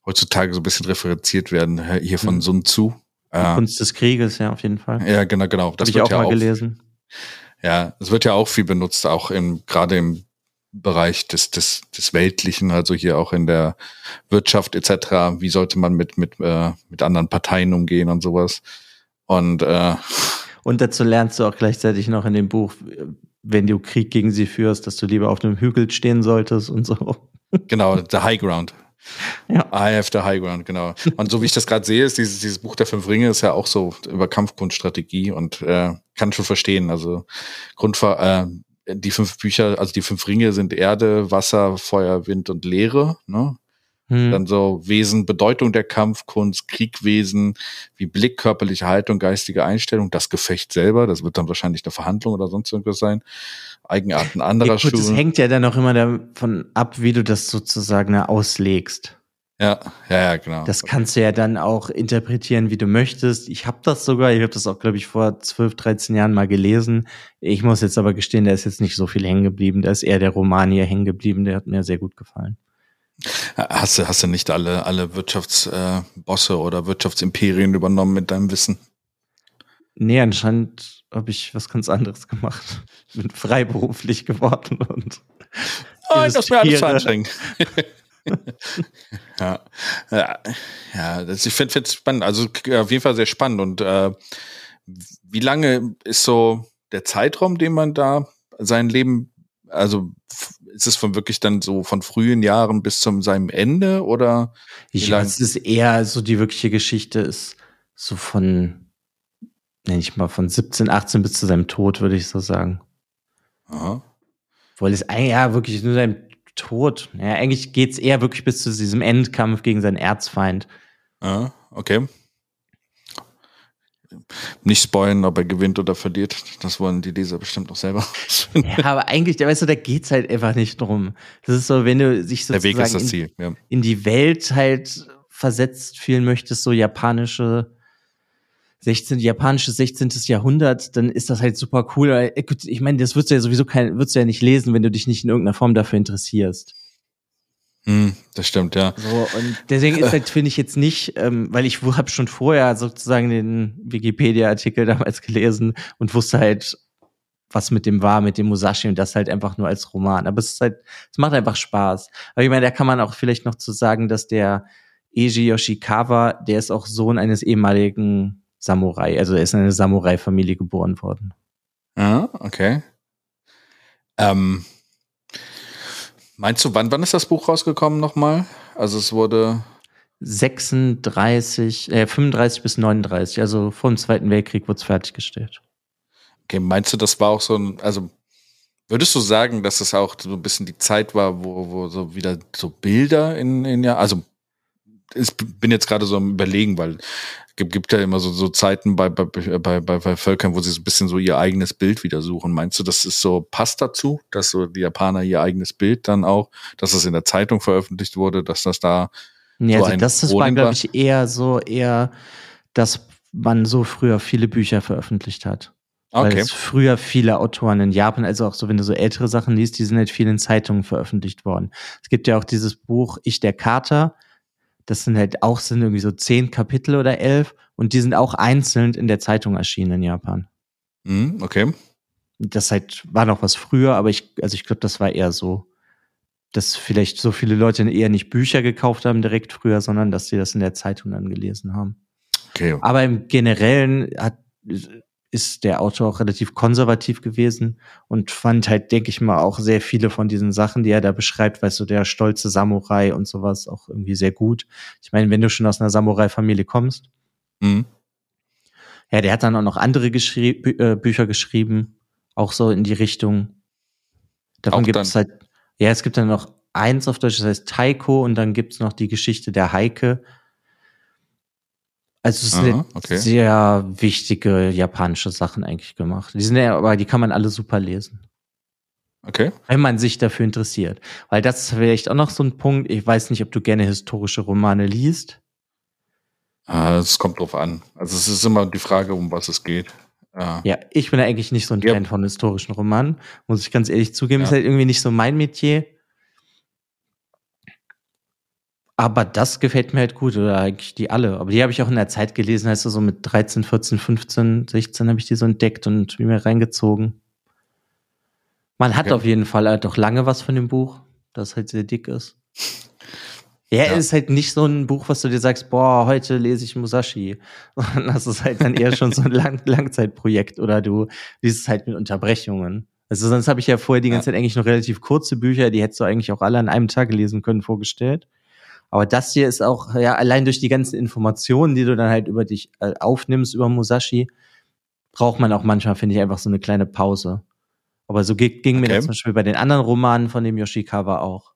heutzutage so ein bisschen referenziert werden, hier von mhm. Sun Tzu. Die äh, Kunst des Krieges, ja, auf jeden Fall. Ja, genau, genau. Das habe ich auch ja mal auch, gelesen. Ja, es wird ja auch viel benutzt, auch im, gerade im Bereich des, des, des Weltlichen, also hier auch in der Wirtschaft etc. Wie sollte man mit, mit, äh, mit anderen Parteien umgehen und sowas. Und, äh, und dazu lernst du auch gleichzeitig noch in dem Buch, wenn du Krieg gegen sie führst, dass du lieber auf einem Hügel stehen solltest und so. Genau, the High Ground. Ja. I have the high ground, genau. Und so wie ich das gerade sehe, ist dieses, dieses Buch der fünf Ringe ist ja auch so über Kampfkunststrategie und äh, kann schon verstehen. Also Grundver äh, die fünf Bücher, also die fünf Ringe sind Erde, Wasser, Feuer, Wind und Leere. Ne? Hm. Dann so Wesen, Bedeutung der Kampfkunst, Kriegwesen, wie Blick, körperliche Haltung, geistige Einstellung, das Gefecht selber, das wird dann wahrscheinlich eine Verhandlung oder sonst irgendwas sein. Eigenarten anderer ja, gut, Es hängt ja dann auch immer davon ab, wie du das sozusagen auslegst. Ja, ja, ja, genau. Das kannst du ja dann auch interpretieren, wie du möchtest. Ich habe das sogar, ich habe das auch, glaube ich, vor 12, 13 Jahren mal gelesen. Ich muss jetzt aber gestehen, da ist jetzt nicht so viel hängen geblieben. Da ist eher der Roman hier hängen geblieben, der hat mir sehr gut gefallen. Hast du, hast du nicht alle, alle Wirtschaftsbosse äh, oder Wirtschaftsimperien übernommen mit deinem Wissen? Nee, anscheinend habe ich was ganz anderes gemacht. Bin freiberuflich geworden und. Oh, das ist mir alles anstrengend. ja, ja, ja das, ich finde es spannend. Also auf jeden Fall sehr spannend. Und äh, wie lange ist so der Zeitraum, den man da sein Leben, also ist es von wirklich dann so von frühen Jahren bis zum seinem Ende oder? Ich weiß, es ist eher so die wirkliche Geschichte ist so von, nenne ich mal, von 17, 18 bis zu seinem Tod, würde ich so sagen. Aha. Weil es eigentlich ja wirklich nur sein Tod. Ja, eigentlich geht's eher wirklich bis zu diesem Endkampf gegen seinen Erzfeind. Ah, okay nicht spoilen, ob er gewinnt oder verliert. Das wollen die Leser bestimmt noch selber. ja, aber eigentlich, weißt du, da geht's halt einfach nicht drum. Das ist so, wenn du sich sozusagen Der Weg ist das Ziel, ja. in, die Welt halt versetzt fühlen möchtest, so japanische 16, japanisches 16. Jahrhundert, dann ist das halt super cool. Äh, Ich meine, das würdest du ja sowieso kein, würdest du ja nicht lesen, wenn du dich nicht in irgendeiner Form dafür interessierst. Hm, das stimmt, ja. So, und deswegen ist halt, finde ich jetzt nicht, ähm, weil ich habe schon vorher sozusagen den Wikipedia-Artikel damals gelesen und wusste halt, was mit dem war, mit dem Musashi und das halt einfach nur als Roman. Aber es ist halt, es macht einfach Spaß. Aber ich meine, da kann man auch vielleicht noch zu sagen, dass der Eiji Yoshikawa, der ist auch Sohn eines ehemaligen Samurai. Also er ist in eine Samurai-Familie geboren worden. Ah, okay. Ähm, meinst du, wann, wann ist das Buch rausgekommen nochmal? Also es wurde 36, äh, 35 bis 39, also vor dem Zweiten Weltkrieg wurde es fertiggestellt. Okay, meinst du, das war auch so ein, also würdest du sagen, dass es auch so ein bisschen die Zeit war, wo, wo so wieder so Bilder in, in ja, also ich bin jetzt gerade so am überlegen, weil gibt, gibt ja immer so, so Zeiten bei, bei, bei, bei, Völkern, wo sie so ein bisschen so ihr eigenes Bild wieder suchen. Meinst du, das ist so, passt dazu, dass so die Japaner ihr eigenes Bild dann auch, dass es in der Zeitung veröffentlicht wurde, dass das da Ja, so also das, das war, glaube ich, eher so, eher, dass man so früher viele Bücher veröffentlicht hat. Weil Okay. es früher viele Autoren in Japan, also auch so, wenn du so ältere Sachen liest, die sind halt viel in Zeitungen veröffentlicht worden. Es gibt ja auch dieses Buch Ich der Kater. Das sind halt auch, sind irgendwie so zehn Kapitel oder elf und die sind auch einzeln in der Zeitung erschienen in Japan. Mhm, okay. Das halt war noch was früher, aber ich, also ich glaube, das war eher so, dass vielleicht so viele Leute eher nicht Bücher gekauft haben direkt früher, sondern dass sie das in der Zeitung dann gelesen haben. Okay. Aber im Generellen hat, ist der Autor auch relativ konservativ gewesen und fand halt, denke ich mal, auch sehr viele von diesen Sachen, die er da beschreibt, weißt du, der stolze Samurai und sowas auch irgendwie sehr gut. Ich meine, wenn du schon aus einer Samurai-Familie kommst, Mhm. ja, der hat dann auch noch andere geschrie Bü äh, Bücher geschrieben, auch so in die Richtung. Davon gibt es halt, ja, es gibt dann noch eins auf Deutsch, das heißt Taiko und dann gibt's noch die Geschichte der Heike. Also es sind okay. sehr wichtige japanische Sachen eigentlich gemacht. Die sind ja, aber die kann man alle super lesen, Okay. wenn man sich dafür interessiert. Weil das ist vielleicht auch noch so ein Punkt. Ich weiß nicht, ob du gerne historische Romane liest. Ah, Es kommt drauf an. Also es ist immer die Frage, um was es geht. Ja. Ja, ich bin ja eigentlich nicht so ein Ja. Fan von historischen Romanen, muss ich ganz ehrlich zugeben. Ja. Ist halt irgendwie nicht so mein Metier. Aber das gefällt mir halt gut, oder eigentlich die alle. Aber die habe ich auch in der Zeit gelesen, heißt so mit 13, 14, 15, 16 habe ich die so entdeckt und mir reingezogen. Man hat Okay. auf jeden Fall halt auch lange was von dem Buch, das halt sehr dick ist. Ja, Ja. es ist halt nicht so ein Buch, was du dir sagst, boah, heute lese ich Musashi. Sondern das ist halt dann eher schon so ein Lang Langzeitprojekt oder du liest es halt mit Unterbrechungen. Also sonst habe ich ja vorher die ganze Zeit eigentlich noch relativ kurze Bücher, die hättest du eigentlich auch alle an einem Tag lesen können, vorgestellt. Aber das hier ist auch, ja, allein durch die ganzen Informationen, die du dann halt über dich äh, aufnimmst, über Musashi, braucht man auch manchmal, finde ich, einfach so eine kleine Pause. Aber so ging, ging mir Okay. das zum Beispiel bei den anderen Romanen von dem Yoshikawa auch.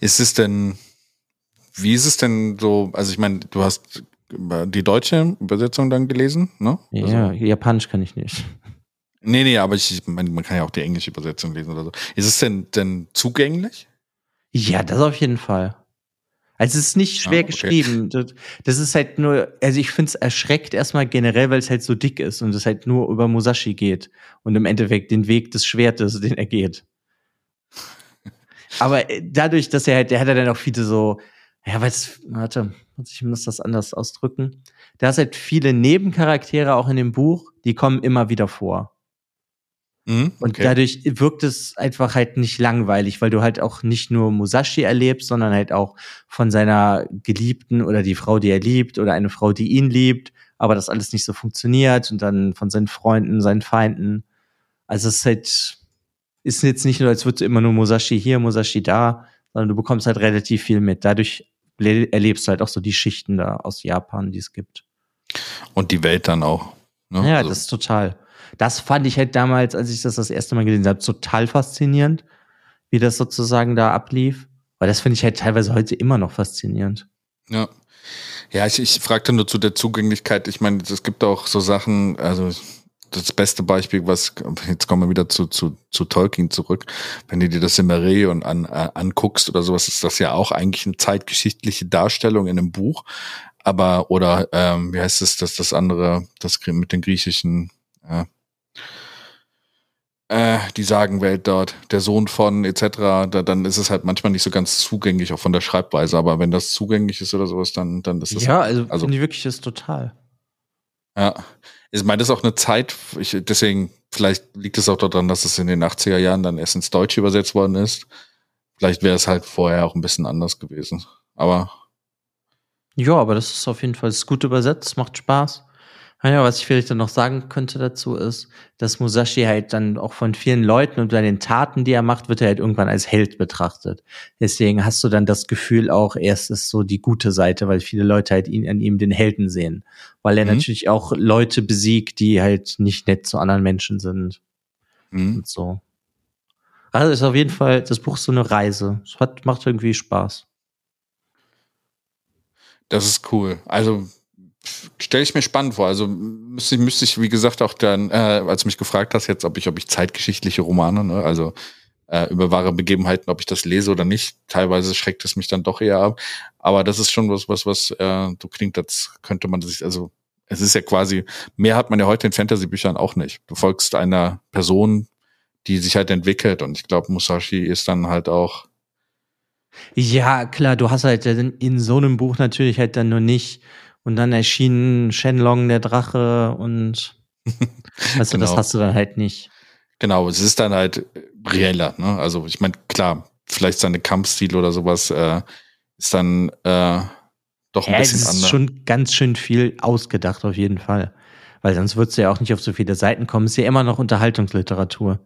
Ist es denn, wie ist es denn so, also ich meine, du hast die deutsche Übersetzung dann gelesen, ne? Ja, Also, Japanisch kann ich nicht. nee, nee, aber ich, ich meine, man kann ja auch die englische Übersetzung lesen oder so. Ist es denn, denn zugänglich? Ja, das auf jeden Fall. Also es ist nicht schwer Ah, okay. geschrieben. Das, das ist halt nur, also ich finde es erschreckt erstmal generell, weil es halt so dick ist und es halt nur über Musashi geht und im Endeffekt den Weg des Schwertes, den er geht. Aber äh, dadurch, dass er halt, der hat ja dann auch viele so, ja, was, warte, muss ich muss das anders ausdrücken. Da ist halt viele Nebencharaktere auch in dem Buch, die kommen immer wieder vor. Mhm, Und okay. dadurch wirkt es einfach halt nicht langweilig, weil du halt auch nicht nur Musashi erlebst, sondern halt auch von seiner Geliebten oder die Frau, die er liebt oder eine Frau, die ihn liebt, aber das alles nicht so funktioniert und dann von seinen Freunden, seinen Feinden. Also es ist halt, ist jetzt nicht nur, als würdest du immer nur Musashi hier, Musashi da, sondern du bekommst halt relativ viel mit. Dadurch le- erlebst du halt auch so die Schichten da aus Japan, die es gibt. Und die Welt dann auch. Ne? Ja, Also, das ist total. Das fand ich halt damals, als ich das das erste Mal gelesen habe, total faszinierend, wie das sozusagen da ablief. Weil das finde ich halt teilweise heute immer noch faszinierend. Ja. Ja, ich, ich fragte nur zu der Zugänglichkeit. Ich meine, es gibt auch so Sachen, also das beste Beispiel, was, jetzt kommen wir wieder zu, zu, zu Tolkien zurück. Wenn du dir das Silmarillion an, äh, anguckst oder sowas, ist das ja auch eigentlich eine zeitgeschichtliche Darstellung in einem Buch. Aber, oder, ähm, wie heißt es, das, das andere, das mit den griechischen, äh, äh, die Sagenwelt dort, der Sohn von etc., da, dann ist es halt manchmal nicht so ganz zugänglich, auch von der Schreibweise. Aber wenn das zugänglich ist oder sowas, dann, dann ist das. Ja, also, also finde ich wirklich das total. Ja. Ich meine, das ist auch eine Zeit, ich, deswegen, vielleicht liegt es auch daran, dass es in den 80er Jahren dann erst ins Deutsche übersetzt worden ist. Vielleicht wäre es halt vorher auch ein bisschen anders gewesen. Aber. Ja, aber das ist auf jeden Fall ist gut übersetzt, macht Spaß. Ja, was ich vielleicht dann noch sagen könnte dazu ist, dass Musashi halt dann auch von vielen Leuten und bei den Taten, die er macht, wird er halt irgendwann als Held betrachtet. Deswegen hast du dann das Gefühl auch, erst ist so die gute Seite, weil viele Leute halt ihn an ihm den Helden sehen. Weil er mhm. natürlich auch Leute besiegt, die halt nicht nett zu anderen Menschen sind. Mhm. Und so. Also ist auf jeden Fall, das Buch ist so eine Reise. Es hat, macht irgendwie Spaß. Das ist cool. Also stelle ich mir spannend vor. Also müsste, müsste ich, wie gesagt, auch dann, äh, als du mich gefragt hast, jetzt, ob ich, ob ich zeitgeschichtliche Romane, ne, also äh, über wahre Begebenheiten, ob ich das lese oder nicht. Teilweise schreckt es mich dann doch eher ab. Aber das ist schon was, was, was äh, so klingt, als könnte man sich, also es ist ja quasi, mehr hat man ja heute in Fantasy-Büchern auch nicht. Du folgst einer Person, die sich halt entwickelt und ich glaube, Musashi ist dann halt auch. Ja, klar, du hast halt in so einem Buch natürlich halt dann nur nicht und dann erschien Shenlong der Drache und du, genau. das hast du dann halt nicht. Genau, es ist dann halt reeller, ne? Also ich meine, klar, vielleicht seine Kampfstil oder sowas äh, ist dann äh, doch ein ja, bisschen anders. Es ist schon ganz schön viel ausgedacht, auf jeden Fall. Weil sonst würdest du ja auch nicht auf so viele Seiten kommen. Ist ja immer noch Unterhaltungsliteratur.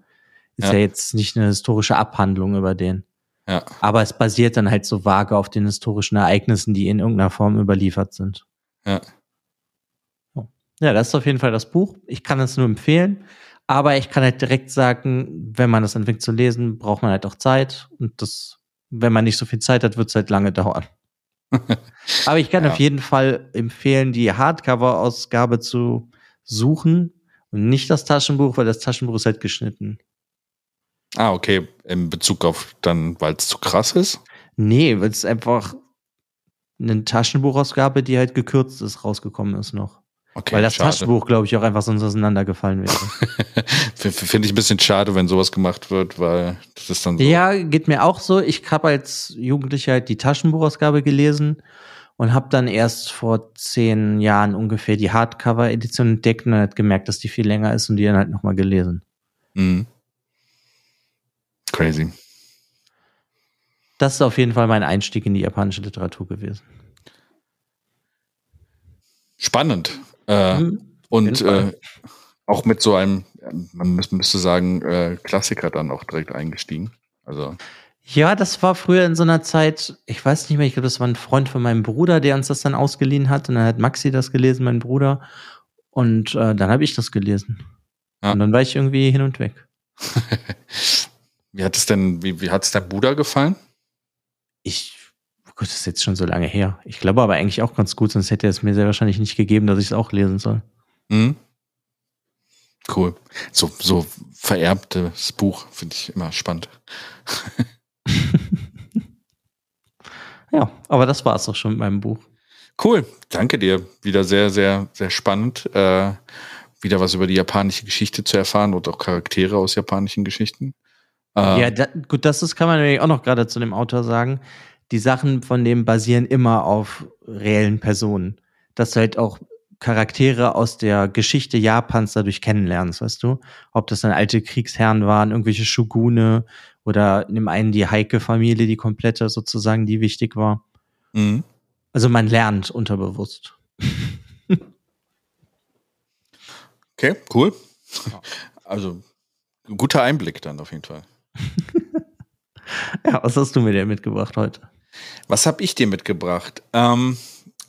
Ist ja, ja jetzt nicht eine historische Abhandlung über den. Ja. Aber es basiert dann halt so vage auf den historischen Ereignissen, die in irgendeiner Form überliefert sind. Ja. Ja, das ist auf jeden Fall das Buch. Ich kann es nur empfehlen. Aber ich kann halt direkt sagen, wenn man das anfängt zu lesen, braucht man halt auch Zeit. Und das, wenn man nicht so viel Zeit hat, wird es halt lange dauern. Aber ich kann ja. auf jeden Fall empfehlen, die Hardcover-Ausgabe zu suchen und nicht das Taschenbuch, weil das Taschenbuch ist halt geschnitten. Ah, okay. In Bezug auf dann, weil es zu krass ist? Nee, weil es einfach eine Taschenbuchausgabe, die halt gekürzt ist, rausgekommen ist noch. Okay, Weil das schade. Taschenbuch, glaube ich, auch einfach sonst auseinandergefallen wäre. Finde ich ein bisschen schade, wenn sowas gemacht wird, weil das ist dann so. Ja, geht mir auch so. Ich habe als Jugendlicher halt die Taschenbuchausgabe gelesen und habe dann erst vor zehn Jahren ungefähr die Hardcover-Edition entdeckt und halt gemerkt, dass die viel länger ist und die dann halt nochmal gelesen. Mhm. Crazy. Das ist auf jeden Fall mein Einstieg in die japanische Literatur gewesen. Spannend. Äh, mhm, und äh, auch mit so einem, man müsste sagen, äh, Klassiker dann auch direkt eingestiegen. Also. Ja, das war früher in so einer Zeit, ich weiß nicht mehr, ich glaube, das war ein Freund von meinem Bruder, der uns das dann ausgeliehen hat. Und dann hat Maxi das gelesen, mein Bruder. Und äh, dann habe ich das gelesen. Ja. Und dann war ich irgendwie hin und weg. wie hat es denn, wie, wie hat es deinem Bruder gefallen? Ich, oh Gott, das ist jetzt schon so lange her. Ich glaube aber eigentlich auch ganz gut, sonst hätte er es mir sehr wahrscheinlich nicht gegeben, dass ich es auch lesen soll. Mhm. Cool. So, so vererbtes Buch finde ich immer spannend. ja, aber das war es auch schon mit meinem Buch. Cool, danke dir. Wieder sehr, sehr, sehr spannend. Äh, wieder was über die japanische Geschichte zu erfahren und auch Charaktere aus japanischen Geschichten. Äh, ja, da, gut, das ist, kann man nämlich auch noch gerade zu dem Autor sagen. Die Sachen von dem basieren immer auf reellen Personen. Dass du halt auch Charaktere aus der Geschichte Japans dadurch kennenlernst, weißt du? Ob das dann alte Kriegsherren waren, irgendwelche Shogune oder dem einen die Heike-Familie, die komplette sozusagen, die wichtig war. Mhm. Also man lernt unterbewusst. okay, cool. Also guter Einblick dann auf jeden Fall. ja, was hast du mir denn mitgebracht heute? Was habe ich dir mitgebracht? Ähm,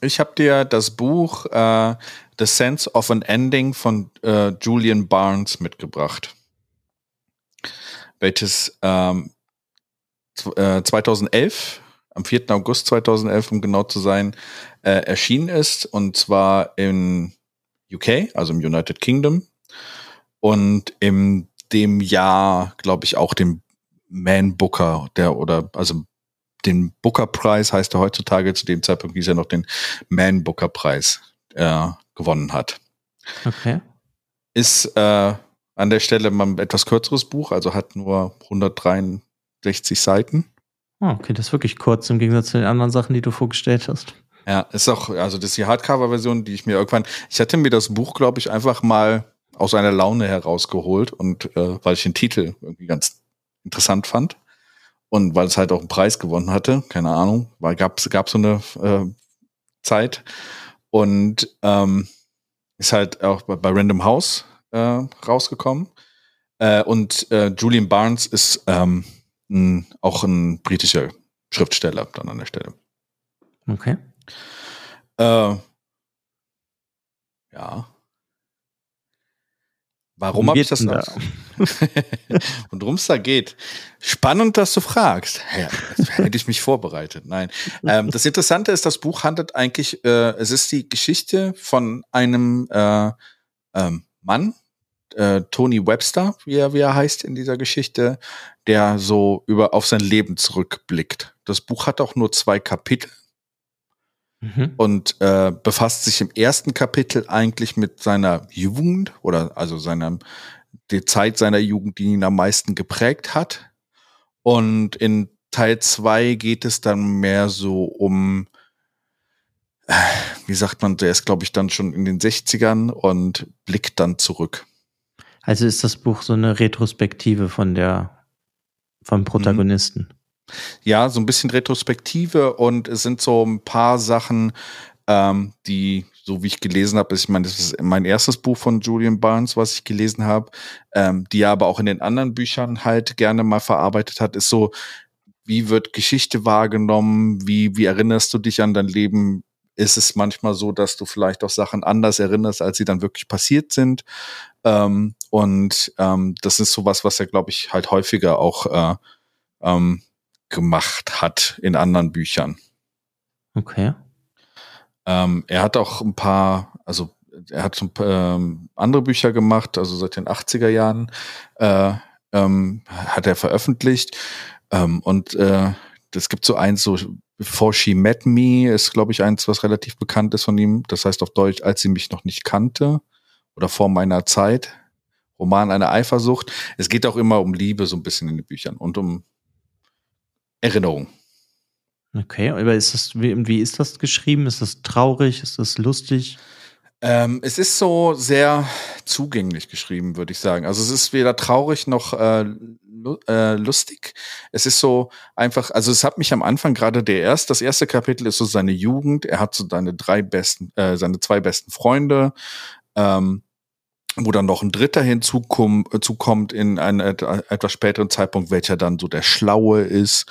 ich habe dir das Buch äh, The Sense of an Ending von äh, Julian Barnes mitgebracht, welches ähm, äh, 2011, am 4. August 2011, um genau zu sein, äh, erschienen ist, und zwar in UK, also im United Kingdom, und im dem Jahr, glaube ich, auch den Man Booker, der oder also den Booker Preis heißt er heutzutage, zu dem Zeitpunkt hieß er noch den Man Booker Preis äh, gewonnen hat. Okay. Ist äh, An der Stelle mal ein etwas kürzeres Buch, also hat nur 163 Seiten. Oh, okay, das ist wirklich kurz im Gegensatz zu den anderen Sachen, die du vorgestellt hast. Ja, ist auch, also das ist die Hardcover-Version, die ich mir irgendwann, ich hatte mir das Buch, glaube ich, einfach mal aus einer Laune herausgeholt und äh, weil ich den Titel irgendwie ganz interessant fand und weil es halt auch einen Preis gewonnen hatte, keine Ahnung, weil gab gab so eine äh, Zeit und ähm, ist halt auch bei, bei Random House äh, rausgekommen äh, und äh, Julian Barnes ist ähm, ein, auch ein britischer Schriftsteller dann an der Stelle. Okay. Äh, ja. Warum habe ich das noch? Da? und worum es da geht. Spannend, dass du fragst. Ja, hätte ich mich vorbereitet. Nein. Ähm, das Interessante ist, das Buch handelt eigentlich, äh, es ist die Geschichte von einem äh, ähm, Mann, äh, Tony Webster, wie er, wie er heißt in dieser Geschichte, der so über auf sein Leben zurückblickt. Das Buch hat auch nur zwei Kapitel mhm. und äh, befasst sich im ersten Kapitel eigentlich mit seiner Jugend oder also seiner die Zeit seiner Jugend, die ihn am meisten geprägt hat. Und in Teil zwei geht es dann mehr so um, äh, wie sagt man, der ist, glaube ich, dann schon in den 60ern und blickt dann zurück. Also ist das Buch so eine Retrospektive von der, vom Protagonisten. Mhm. Ja, so ein bisschen Retrospektive und es sind so ein paar Sachen, ähm, die, so wie ich gelesen habe, ich meine, das ist mein erstes Buch von Julian Barnes, was ich gelesen habe, ähm, die er aber auch in den anderen Büchern halt gerne mal verarbeitet hat, ist so, wie wird Geschichte wahrgenommen, wie, wie erinnerst du dich an dein Leben? Ist es manchmal so, dass du vielleicht auch Sachen anders erinnerst, als sie dann wirklich passiert sind? Ähm, und ähm, das ist sowas, was er, glaube ich, halt häufiger auch äh, ähm, gemacht hat in anderen Büchern. Okay. Ähm, er hat auch ein paar, also er hat ein paar, ähm, andere Bücher gemacht, also seit den 80er Jahren äh, ähm, hat er veröffentlicht. Ähm, und äh, es gibt so eins, so Before She Met Me, ist, glaube ich, eins, was relativ bekannt ist von ihm. Das heißt auf Deutsch, als sie mich noch nicht kannte oder vor meiner Zeit. Roman einer Eifersucht. Es geht auch immer um Liebe so ein bisschen in den Büchern und um Erinnerung. Okay, aber ist das, wie, wie ist das geschrieben? Ist das traurig? Ist das lustig? Ähm, es ist so sehr zugänglich geschrieben, würde ich sagen. Also es ist weder traurig noch äh, äh, lustig. Es ist so einfach, also es hat mich am Anfang gerade der erste, das erste Kapitel ist so seine Jugend. Er hat so seine drei besten, äh, seine zwei besten Freunde. Ähm, wo dann noch ein Dritter hinzukommt in einem etwas späteren Zeitpunkt, welcher dann so der Schlaue ist.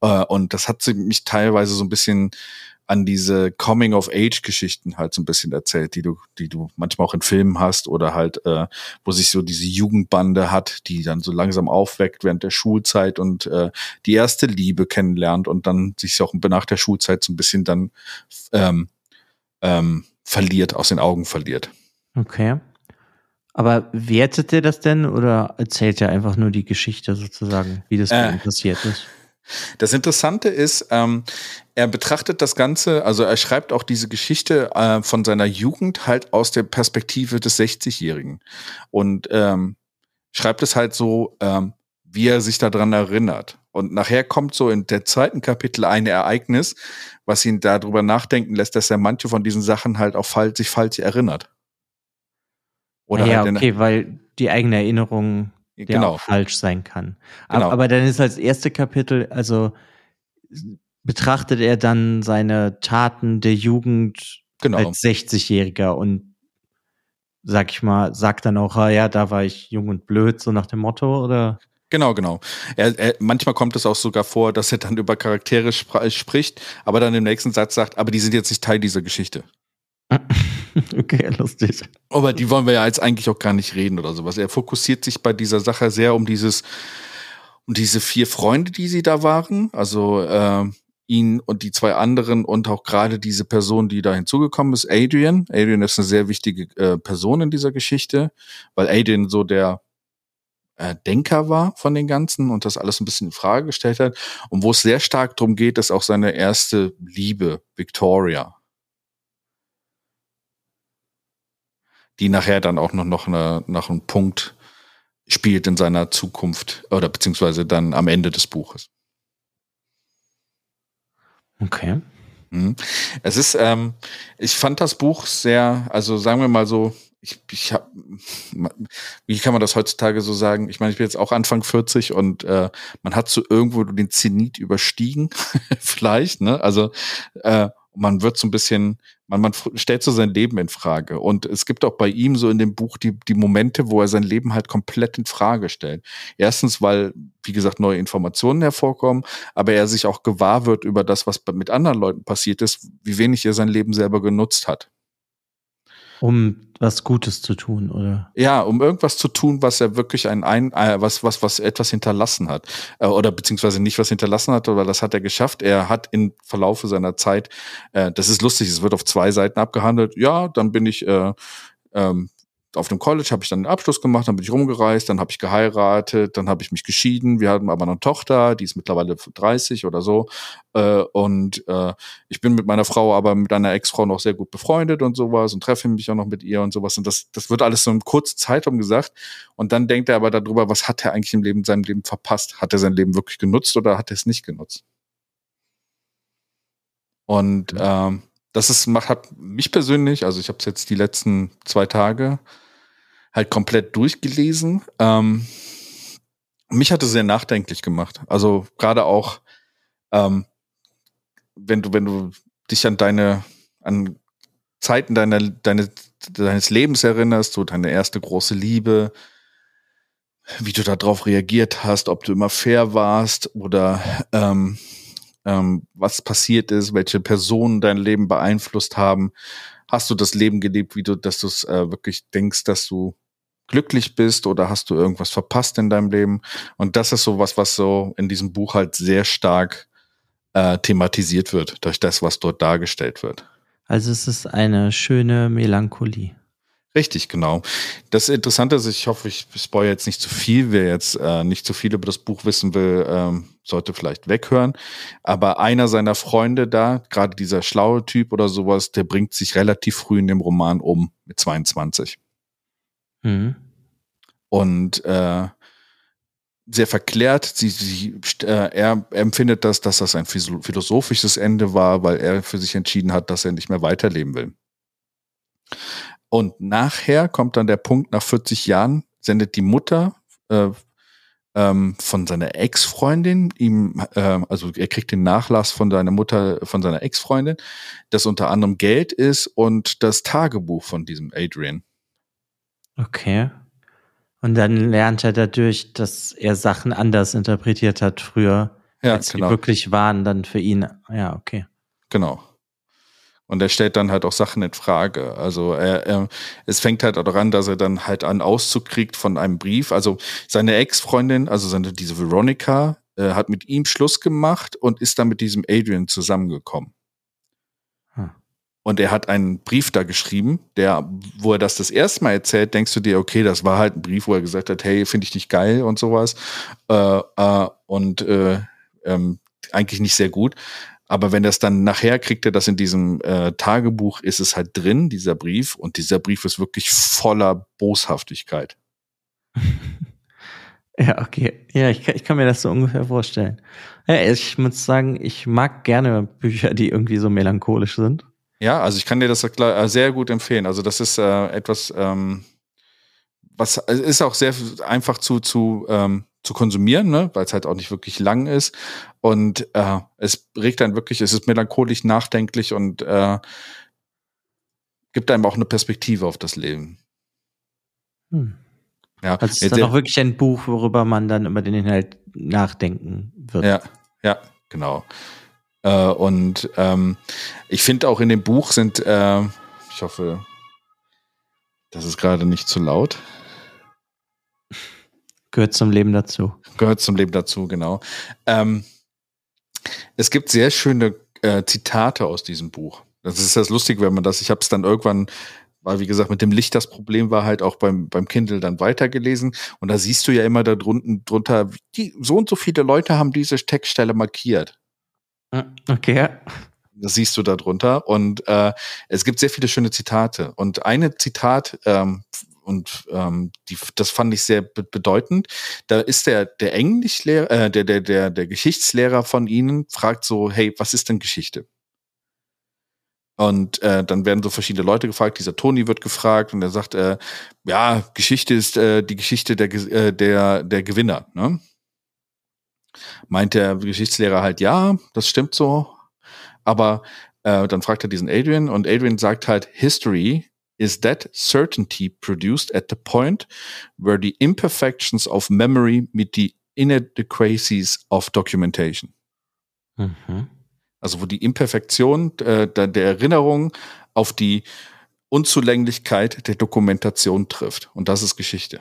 Äh, und das hat mich teilweise so ein bisschen an diese Coming-of-Age-Geschichten halt so ein bisschen erzählt, die du, die du manchmal auch in Filmen hast oder halt, äh, wo sich so diese Jugendbande hat, die dann so langsam aufweckt während der Schulzeit und äh, die erste Liebe kennenlernt und dann sich auch nach der Schulzeit so ein bisschen dann ähm, ähm, verliert, aus den Augen verliert. Okay. Aber wertet er das denn oder erzählt er einfach nur die Geschichte sozusagen, wie das äh, passiert ist? Das Interessante ist, ähm, er betrachtet das Ganze, also er schreibt auch diese Geschichte äh, von seiner Jugend halt aus der Perspektive des 60-Jährigen und ähm, schreibt es halt so, ähm, wie er sich daran erinnert. Und nachher kommt so in der zweiten Kapitel ein Ereignis, was ihn darüber nachdenken lässt, dass er manche von diesen Sachen halt auch falsch, sich falsch erinnert. Oder ja, halt okay, weil die eigene Erinnerung ja genau. auch falsch sein kann. Genau. Aber, dann ist als erste Kapitel, also betrachtet er dann seine Taten der Jugend genau. als 60-Jähriger und sag ich mal, sagt dann auch, ah, ja, da war ich jung und blöd, so nach dem Motto, oder? Genau, genau. Er, er, manchmal kommt es auch sogar vor, dass er dann über Charaktere spr spricht, aber dann im nächsten Satz sagt, aber die sind jetzt nicht Teil dieser Geschichte. Okay, lustig. Aber die wollen wir ja jetzt eigentlich auch gar nicht reden oder sowas. Er fokussiert sich bei dieser Sache sehr um dieses, um diese vier Freunde, die sie da waren. Also äh, ihn und die zwei anderen und auch gerade diese Person, die da hinzugekommen ist, Adrian. Adrian ist eine sehr wichtige äh, Person in dieser Geschichte, weil Adrian so der äh, Denker war von den Ganzen und das alles ein bisschen in Frage gestellt hat. Und wo es sehr stark darum geht, ist auch seine erste Liebe, Victoria. Die nachher dann auch noch, noch eine, nach einem Punkt spielt in seiner Zukunft oder beziehungsweise dann am Ende des Buches. Okay. Mhm. Es ist, ähm, ich fand das Buch sehr, also sagen wir mal so, ich, ich habe, wie kann man das heutzutage so sagen? Ich meine, ich bin jetzt auch Anfang 40 und äh, man hat so irgendwo den Zenit überstiegen, vielleicht, ne? Also äh, man wird so ein bisschen, man, man stellt so sein Leben in Frage. Und es gibt auch bei ihm so in dem Buch die, die Momente, wo er sein Leben halt komplett in Frage stellt. Erstens, weil, wie gesagt, neue Informationen hervorkommen, aber er sich auch gewahr wird über das, was mit anderen Leuten passiert ist, wie wenig er sein Leben selber genutzt hat. Um was Gutes zu tun, oder? Ja, um irgendwas zu tun, was er wirklich ein, ein äh, was, was, was etwas hinterlassen hat. Äh, oder beziehungsweise nicht was hinterlassen hat, aber das hat er geschafft. Er hat im Verlaufe seiner Zeit, äh, das ist lustig, es wird auf zwei Seiten abgehandelt. Ja, dann bin ich äh, ähm, auf dem College habe ich dann den Abschluss gemacht, dann bin ich rumgereist, dann habe ich geheiratet, dann habe ich mich geschieden. Wir hatten aber eine Tochter, die ist mittlerweile 30 oder so. Äh, und äh, ich bin mit meiner Frau, aber mit einer Ex-Frau noch sehr gut befreundet und sowas und treffe mich auch noch mit ihr und sowas. Und das, das wird alles so in kurzer Zeitraum gesagt. Und dann denkt er aber darüber, was hat er eigentlich im Leben, seinem Leben verpasst? Hat er sein Leben wirklich genutzt oder hat er es nicht genutzt? Und ähm, das ist, macht, hat mich persönlich, also ich habe es jetzt die letzten zwei Tage halt komplett durchgelesen. Ähm, mich hat es sehr nachdenklich gemacht. Also gerade auch, ähm, wenn du, wenn du dich an deine, an Zeiten deiner, deine, deines Lebens erinnerst, so deine erste große Liebe, wie du darauf reagiert hast, ob du immer fair warst oder ähm, ähm, was passiert ist, welche Personen dein Leben beeinflusst haben. Hast du das Leben gelebt, wie du, dass du es äh, wirklich denkst, dass du glücklich bist oder hast du irgendwas verpasst in deinem Leben? Und das ist so was, was so in diesem Buch halt sehr stark äh, thematisiert wird durch das, was dort dargestellt wird. Also es ist eine schöne Melancholie. Richtig, genau. Das Interessante ist, ich hoffe, ich spoil jetzt nicht zu viel. Wer jetzt äh, nicht zu viel über das Buch wissen will, ähm, sollte vielleicht weghören. Aber einer seiner Freunde da, gerade dieser schlaue Typ oder sowas, der bringt sich relativ früh in dem Roman um mit 22. Mhm. Und äh, sehr verklärt. Sie, sie, äh, er, er empfindet das, dass das ein philosophisches Ende war, weil er für sich entschieden hat, dass er nicht mehr weiterleben will. Und nachher kommt dann der Punkt, nach 40 Jahren sendet die Mutter äh, ähm, von seiner Ex-Freundin ihm, äh, also er kriegt den Nachlass von seiner Mutter, von seiner Ex-Freundin, das unter anderem Geld ist und das Tagebuch von diesem Adrian. Okay. Und dann lernt er dadurch, dass er Sachen anders interpretiert hat früher, ja, als genau. sie wirklich waren, dann für ihn. Ja, okay. Genau. Und er stellt dann halt auch Sachen in Frage. Also er, er, es fängt halt auch daran, dass er dann halt einen Auszug kriegt von einem Brief. Also seine Ex-Freundin, also seine, diese Veronica, äh, hat mit ihm Schluss gemacht und ist dann mit diesem Adrian zusammengekommen. Und er hat einen Brief da geschrieben, der, wo er das das erste Mal erzählt, denkst du dir, okay, das war halt ein Brief, wo er gesagt hat, hey, finde ich dich geil und sowas. Äh, äh, und äh, ähm, eigentlich nicht sehr gut. Aber wenn das dann nachher kriegt er das in diesem äh, Tagebuch, ist es halt drin, dieser Brief. Und dieser Brief ist wirklich voller Boshaftigkeit. ja, okay. Ja, ich, ich kann mir das so ungefähr vorstellen. Ja, ich muss sagen, ich mag gerne Bücher, die irgendwie so melancholisch sind. Ja, also ich kann dir das äh, sehr gut empfehlen. Also das ist äh, etwas, ähm, was ist auch sehr einfach zu, zu, ähm, zu konsumieren, ne? weil es halt auch nicht wirklich lang ist. Und äh, es regt dann wirklich, es ist melancholisch, nachdenklich und äh, gibt einem auch eine Perspektive auf das Leben. Hm. Ja, also es ist dann auch wirklich ein Buch, worüber man dann über den Inhalt nachdenken wird. Ja, ja, genau. Äh, und ähm, ich finde auch in dem Buch sind, äh, ich hoffe, das ist gerade nicht zu laut. Gehört zum Leben dazu. Gehört zum Leben dazu, genau. Ähm, es gibt sehr schöne äh, Zitate aus diesem Buch. Das ist das Lustige, wenn man das, ich habe es dann irgendwann weil wie gesagt, mit dem Licht das Problem war halt auch beim, beim Kindle dann weitergelesen. Und da siehst du ja immer da drunten, drunter, die, so und so viele Leute haben diese Textstelle markiert. Okay. Das siehst du da drunter. Und äh, es gibt sehr viele schöne Zitate. Und eine Zitat, ähm, und ähm, die, das fand ich sehr be bedeutend. Da ist der der Englischlehrer, äh, der der der der Geschichtslehrer von ihnen fragt so, hey, was ist denn Geschichte? Und äh, dann werden so verschiedene Leute gefragt. Dieser Toni wird gefragt und er sagt, äh, ja, Geschichte ist äh, die Geschichte der äh, der der Gewinner. Ne? Meint der Geschichtslehrer halt, ja, das stimmt so. Aber äh, dann fragt er diesen Adrian und Adrian sagt halt, History is that certainty produced at the point where the imperfections of memory meet the inadequacies of documentation. Mhm. Also wo die Imperfektion äh, der Erinnerung auf die Unzulänglichkeit der Dokumentation trifft. Und das ist Geschichte.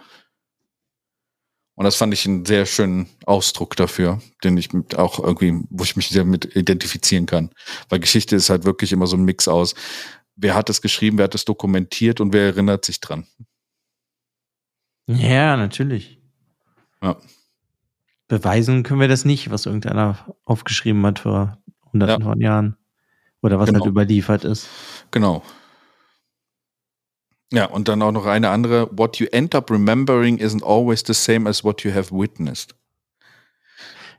Und das fand ich einen sehr schönen Ausdruck dafür, den ich auch irgendwie, wo ich mich sehr mit identifizieren kann. Weil Geschichte ist halt wirklich immer so ein Mix aus, wer hat es geschrieben, wer hat es dokumentiert und wer erinnert sich dran. Ja, natürlich. Ja. Beweisen können wir das nicht, was irgendeiner aufgeschrieben hat vor hunderten ja. von Jahren. Oder was halt genau. halt überliefert ist. Genau. Ja, und dann auch noch eine andere. What you end up remembering isn't always the same as what you have witnessed.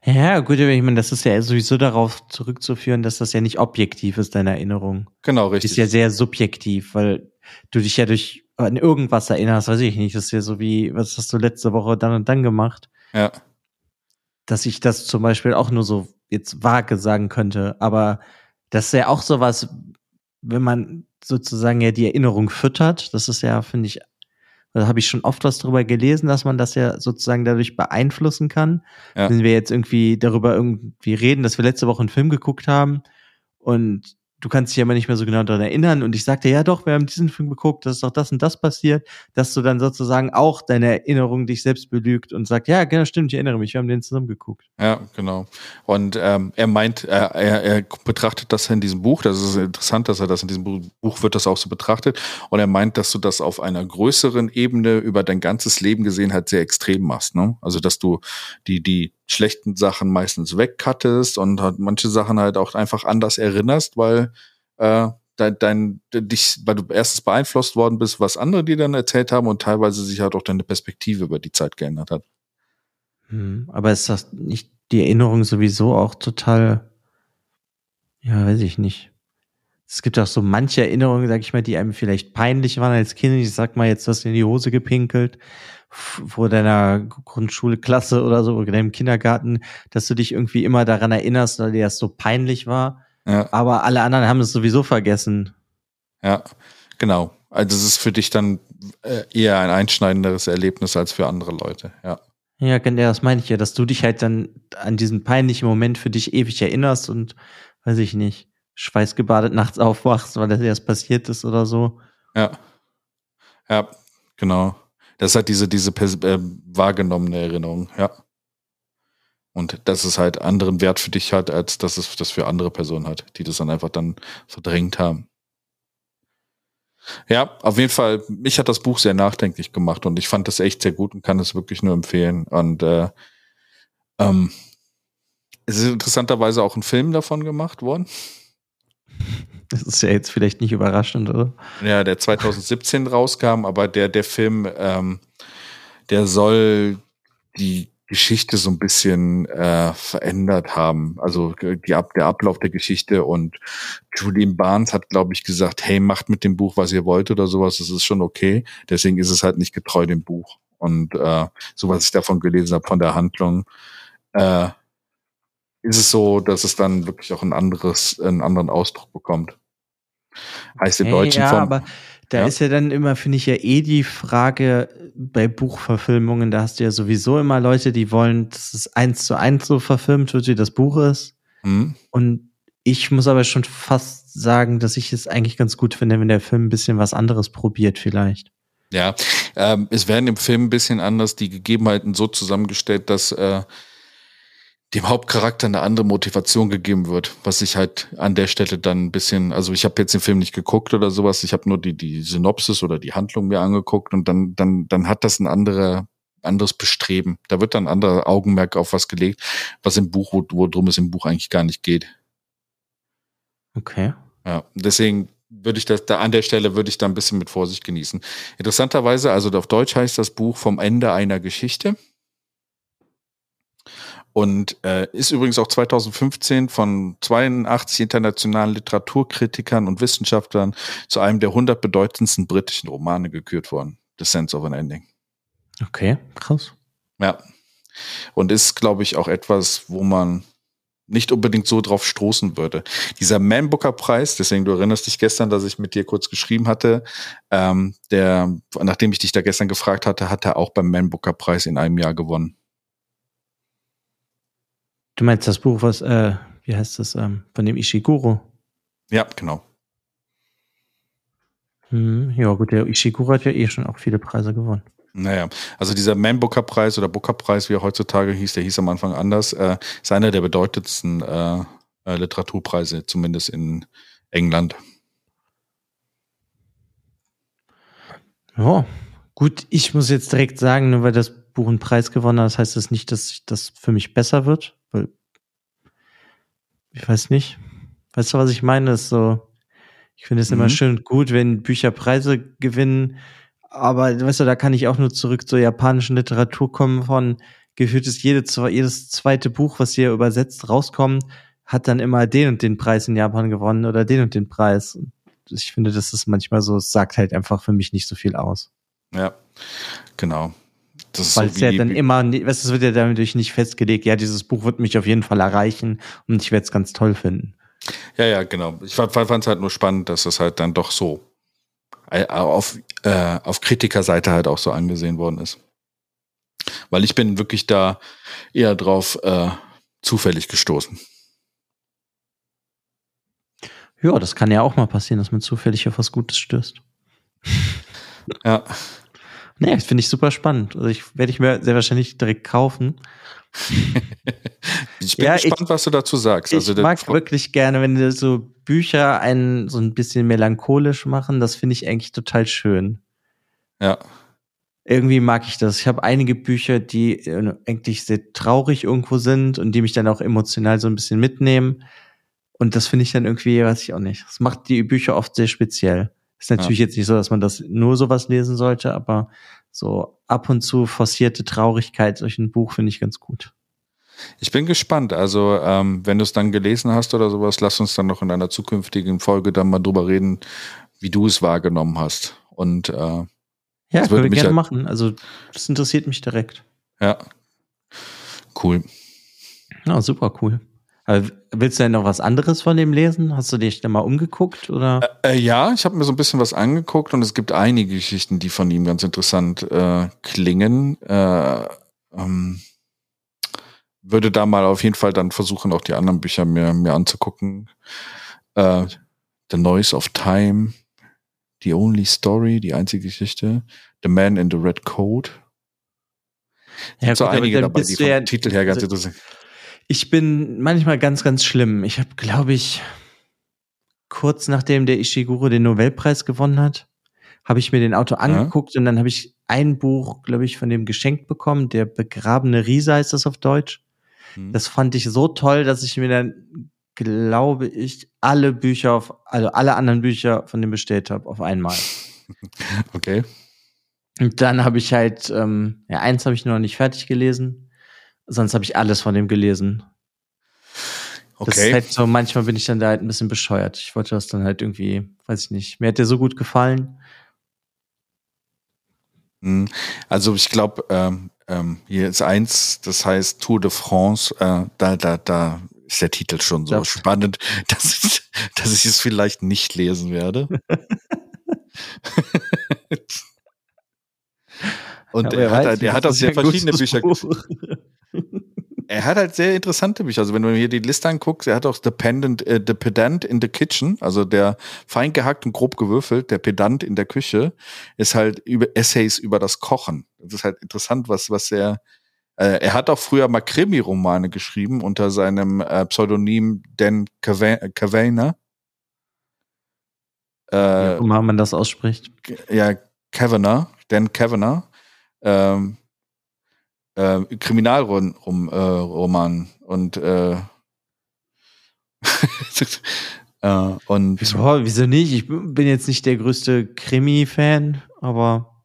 Ja, gut, ich meine, das ist ja sowieso darauf zurückzuführen, dass das ja nicht objektiv ist, deine Erinnerung. Genau, richtig. ist ja sehr subjektiv, weil du dich ja durch an irgendwas erinnerst, weiß ich nicht. Das ist ja so wie, was hast du letzte Woche dann und dann gemacht? Ja. Dass ich das zum Beispiel auch nur so jetzt vage sagen könnte, aber das ist ja auch sowas, wenn man sozusagen ja die Erinnerung füttert. Das ist ja, finde ich, da habe ich schon oft was darüber gelesen, dass man das ja sozusagen dadurch beeinflussen kann. Ja. Wenn wir jetzt irgendwie darüber irgendwie reden, dass wir letzte Woche einen Film geguckt haben und du kannst dich aber nicht mehr so genau daran erinnern. Und ich sagte, ja doch, wir haben diesen Film geguckt, das ist doch das und das passiert, dass du dann sozusagen auch deine Erinnerung dich selbst belügt und sagt, ja, genau, stimmt, ich erinnere mich, wir haben den zusammen geguckt. Ja, genau. Und ähm, er meint, er, er, er betrachtet das in diesem Buch, das ist interessant, dass er das in diesem Buch wird das auch so betrachtet. Und er meint, dass du das auf einer größeren Ebene über dein ganzes Leben gesehen halt sehr extrem machst. Ne? Also, dass du die, die schlechten Sachen meistens wegcuttest und halt manche Sachen halt auch einfach anders erinnerst, weil äh, dein, dein, dich, weil du erstens beeinflusst worden bist, was andere dir dann erzählt haben und teilweise sich halt auch deine Perspektive über die Zeit geändert hat. Hm, aber ist das nicht die Erinnerung sowieso auch total, ja, weiß ich nicht. Es gibt auch so manche Erinnerungen, sag ich mal, die einem vielleicht peinlich waren als Kind. Ich sag mal jetzt, du hast in die Hose gepinkelt vor deiner Grundschulklasse oder so oder deinem Kindergarten, dass du dich irgendwie immer daran erinnerst, weil dir das so peinlich war. Ja. Aber alle anderen haben es sowieso vergessen. Ja, genau. Also es ist für dich dann äh, eher ein einschneidenderes Erlebnis als für andere Leute, ja. Ja, das meine ich ja, dass du dich halt dann an diesen peinlichen Moment für dich ewig erinnerst und, weiß ich nicht, schweißgebadet nachts aufwachst, weil das erst passiert ist oder so. Ja. Ja, genau. Das hat diese, diese äh, wahrgenommene Erinnerung, ja. Und dass es halt anderen Wert für dich hat, als dass es das für andere Personen hat, die das dann einfach dann verdrängt haben. Ja, auf jeden Fall, mich hat das Buch sehr nachdenklich gemacht und ich fand das echt sehr gut und kann es wirklich nur empfehlen. Und äh, ähm, es ist interessanterweise auch ein Film davon gemacht worden. Das ist ja jetzt vielleicht nicht überraschend, oder? Ja, der 2017 rauskam, aber der, der Film, ähm, der soll die Geschichte so ein bisschen äh, verändert haben. Also die, Ab der Ablauf der Geschichte und Julian Barnes hat, glaube ich, gesagt, hey, macht mit dem Buch, was ihr wollt oder sowas, das ist schon okay. Deswegen ist es halt nicht getreu dem Buch. Und äh, so was ich davon gelesen habe, von der Handlung, äh, ist es so, dass es dann wirklich auch ein anderes, einen anderen Ausdruck bekommt. Heißt im hey, Deutschen ja, von. Aber da ja. ist ja dann immer, finde ich ja eh die Frage bei Buchverfilmungen, da hast du ja sowieso immer Leute, die wollen, dass es eins zu eins so verfilmt wird, wie das Buch ist. Mhm. Und ich muss aber schon fast sagen, dass ich es eigentlich ganz gut finde, wenn der Film ein bisschen was anderes probiert, vielleicht. Ja, ähm, es werden im Film ein bisschen anders die Gegebenheiten so zusammengestellt, dass äh, dem Hauptcharakter eine andere Motivation gegeben wird, was ich halt an der Stelle dann ein bisschen, also ich habe jetzt den Film nicht geguckt oder sowas, ich habe nur die die Synopsis oder die Handlung mir angeguckt und dann dann dann hat das ein anderer anderes Bestreben. Da wird dann anderer Augenmerk auf was gelegt, was im Buch, worum es im Buch eigentlich gar nicht geht. Okay. Ja, deswegen würde ich das da an der Stelle würde ich da ein bisschen mit Vorsicht genießen. Interessanterweise, also auf Deutsch heißt das Buch vom Ende einer Geschichte. Und äh, ist übrigens auch 2015 von 82 internationalen Literaturkritikern und Wissenschaftlern zu einem der 100 bedeutendsten britischen Romane gekürt worden. The Sense of an Ending. Okay, krass. Ja. Und ist, glaube ich, auch etwas, wo man nicht unbedingt so drauf stoßen würde. Dieser Man Booker Preis, deswegen du erinnerst dich gestern, dass ich mit dir kurz geschrieben hatte, ähm, der, nachdem ich dich da gestern gefragt hatte, hat er auch beim Man Booker Preis in einem Jahr gewonnen. Du meinst das Buch, was, äh, wie heißt das, ähm, von dem Ishiguro? Ja, genau. Hm, ja, gut, der Ishiguro hat ja eh schon auch viele Preise gewonnen. Naja, also dieser Man Booker Preis oder Booker Preis, wie er heutzutage hieß, der hieß am Anfang anders, äh, ist einer der bedeutendsten äh, äh, Literaturpreise, zumindest in England. Ja, gut, ich muss jetzt direkt sagen, nur weil das Buch einen Preis gewonnen hat, das heißt das nicht, dass das für mich besser wird, ich weiß nicht. Weißt du, was ich meine? Das ist so, ich finde es mhm. immer schön gut, wenn Bücher Preise gewinnen aber weißt du, da kann ich auch nur zurück zur japanischen Literatur kommen von gefühlt ist jede, jedes zweite Buch, was hier übersetzt rauskommt, hat dann immer den und den Preis in Japan gewonnen oder den und den Preis. Ich finde, das ist manchmal so, es sagt halt einfach für mich nicht so viel aus. Ja, genau. Weil es ja dann immer, es wird ja dadurch nicht festgelegt, ja, dieses Buch wird mich auf jeden Fall erreichen und ich werde es ganz toll finden. Ja, ja, genau. Ich fand es halt nur spannend, dass es halt dann doch so äh, auf, äh, auf Kritikerseite halt auch so angesehen worden ist. Weil ich bin wirklich da eher drauf äh, zufällig gestoßen. Ja, das kann ja auch mal passieren, dass man zufällig auf was Gutes stößt. ja. Nee, das finde ich super spannend. Also ich werde ich mir sehr wahrscheinlich direkt kaufen. ich bin ja, gespannt, ich, was du dazu sagst. Also ich mag wirklich gerne, wenn so Bücher einen so ein bisschen melancholisch machen. Das finde ich eigentlich total schön. Ja. Irgendwie mag ich das. Ich habe einige Bücher, die äh, eigentlich sehr traurig irgendwo sind und die mich dann auch emotional so ein bisschen mitnehmen. Und das finde ich dann irgendwie, weiß ich auch nicht. Das macht die Bücher oft sehr speziell. Ist natürlich ja. jetzt nicht so, dass man das nur sowas lesen sollte, aber so ab und zu forcierte Traurigkeit durch ein Buch finde ich ganz gut. Ich bin gespannt. Also, ähm, wenn du es dann gelesen hast oder sowas, lass uns dann noch in einer zukünftigen Folge dann mal drüber reden, wie du es wahrgenommen hast. Und äh, ja, das würde wir gerne halt machen. Also, das interessiert mich direkt. Ja. Cool. Ja, super cool. Aber willst du denn noch was anderes von dem lesen? Hast du dich da mal umgeguckt oder? Äh, äh, ja, ich habe mir so ein bisschen was angeguckt und es gibt einige Geschichten, die von ihm ganz interessant äh, klingen. Äh, ähm, würde da mal auf jeden Fall dann versuchen, auch die anderen Bücher mir, mir anzugucken. Äh, the Noise of Time, The Only Story, die einzige Geschichte, The Man in the Red Coat. Ja, so gut, einige dabei, die vom ja, Titel her ganz also, interessant ich bin manchmal ganz, ganz schlimm. Ich habe, glaube ich, kurz nachdem der Ishiguro den Nobelpreis gewonnen hat, habe ich mir den Auto angeguckt ja. und dann habe ich ein Buch, glaube ich, von dem geschenkt bekommen. Der begrabene Riese heißt das auf Deutsch. Hm. Das fand ich so toll, dass ich mir dann, glaube ich, alle Bücher auf, also alle anderen Bücher von dem bestellt habe auf einmal. Okay. Und dann habe ich halt, ähm, ja, eins habe ich noch nicht fertig gelesen. Sonst habe ich alles von dem gelesen. Okay. Das ist halt so, manchmal bin ich dann da halt ein bisschen bescheuert. Ich wollte das dann halt irgendwie, weiß ich nicht. Mir hat der so gut gefallen. Hm. Also ich glaube, ähm, ähm, hier ist eins, das heißt Tour de France. Äh, da, da, da ist der Titel schon so ja. spannend, dass ich, dass ich es vielleicht nicht lesen werde. Und ja, er, hat, halt, er hat auch sehr verschiedene Bücher. er hat halt sehr interessante Bücher. Also wenn du hier die Liste anguckst, er hat auch The, Pendant, äh, The Pedant in the Kitchen, also der fein gehackt und grob gewürfelt, der Pedant in der Küche, ist halt über Essays über das Kochen. Das ist halt interessant, was, was er, äh, er hat auch früher mal Krimi-Romane geschrieben unter seinem äh, Pseudonym Dan Cavana. Äh, ja, wie man das ausspricht. Ja, Kavanagh, Dan Kavanagh. Ähm, äh, Kriminalroman äh, und äh, Äh, und wieso, wieso nicht? Ich bin jetzt nicht der größte Krimi-Fan, aber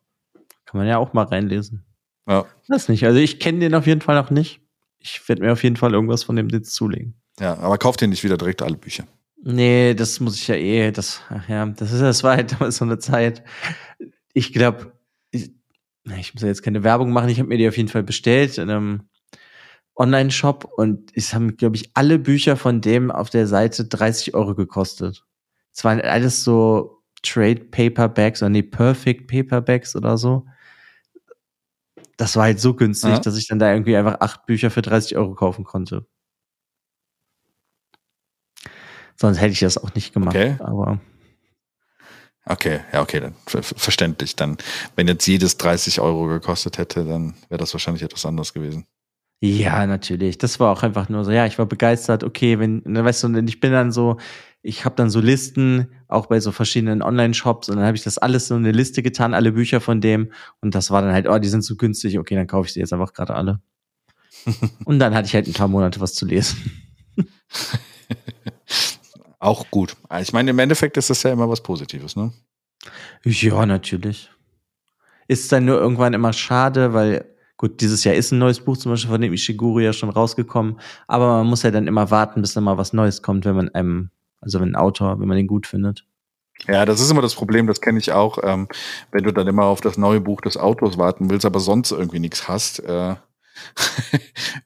kann man ja auch mal reinlesen. Ja. Das nicht. Also ich kenne den auf jeden Fall noch nicht. Ich werde mir auf jeden Fall irgendwas von dem jetzt zulegen. Ja, aber kauft dir nicht wieder direkt alle Bücher. Nee, das muss ich ja eh, das, ach ja, das ist, das war halt damals so eine Zeit. Ich glaube, ich, muss ja jetzt keine Werbung machen, ich habe mir die auf jeden Fall bestellt in einem Online-Shop und es haben, glaube ich, alle Bücher von dem auf der Seite 30 Euro gekostet. Es waren alles so Trade Paperbacks oder nee, Perfect Paperbacks oder so. Das war halt so günstig, ja. dass ich dann da irgendwie einfach acht Bücher für 30 Euro kaufen konnte. Sonst hätte ich das auch nicht gemacht. Okay. Aber Okay, ja, okay, dann verständlich. Dann, wenn jetzt jedes 30 Euro gekostet hätte, dann wäre das wahrscheinlich etwas anderes gewesen. Ja, natürlich. Das war auch einfach nur so, ja, ich war begeistert, okay, wenn, ne, weißt du, ich bin dann so, ich habe dann so Listen, auch bei so verschiedenen Online-Shops, und dann habe ich das alles so in eine Liste getan, alle Bücher von dem, und das war dann halt, oh, die sind so günstig, okay, dann kaufe ich sie jetzt einfach gerade alle. und dann hatte ich halt ein paar Monate was zu lesen. Auch gut. Ich meine, im Endeffekt ist das ja immer was Positives, ne? Ja, natürlich. Ist dann nur irgendwann immer schade, weil, gut, dieses Jahr ist ein neues Buch zum Beispiel von dem Ishiguro ja schon rausgekommen, aber man muss ja dann immer warten, bis dann mal was Neues kommt, wenn man einem, also wenn ein Autor, wenn man den gut findet. Ja, das ist immer das Problem, das kenne ich auch, ähm, wenn du dann immer auf das neue Buch des Autors warten willst, aber sonst irgendwie nichts hast. Äh,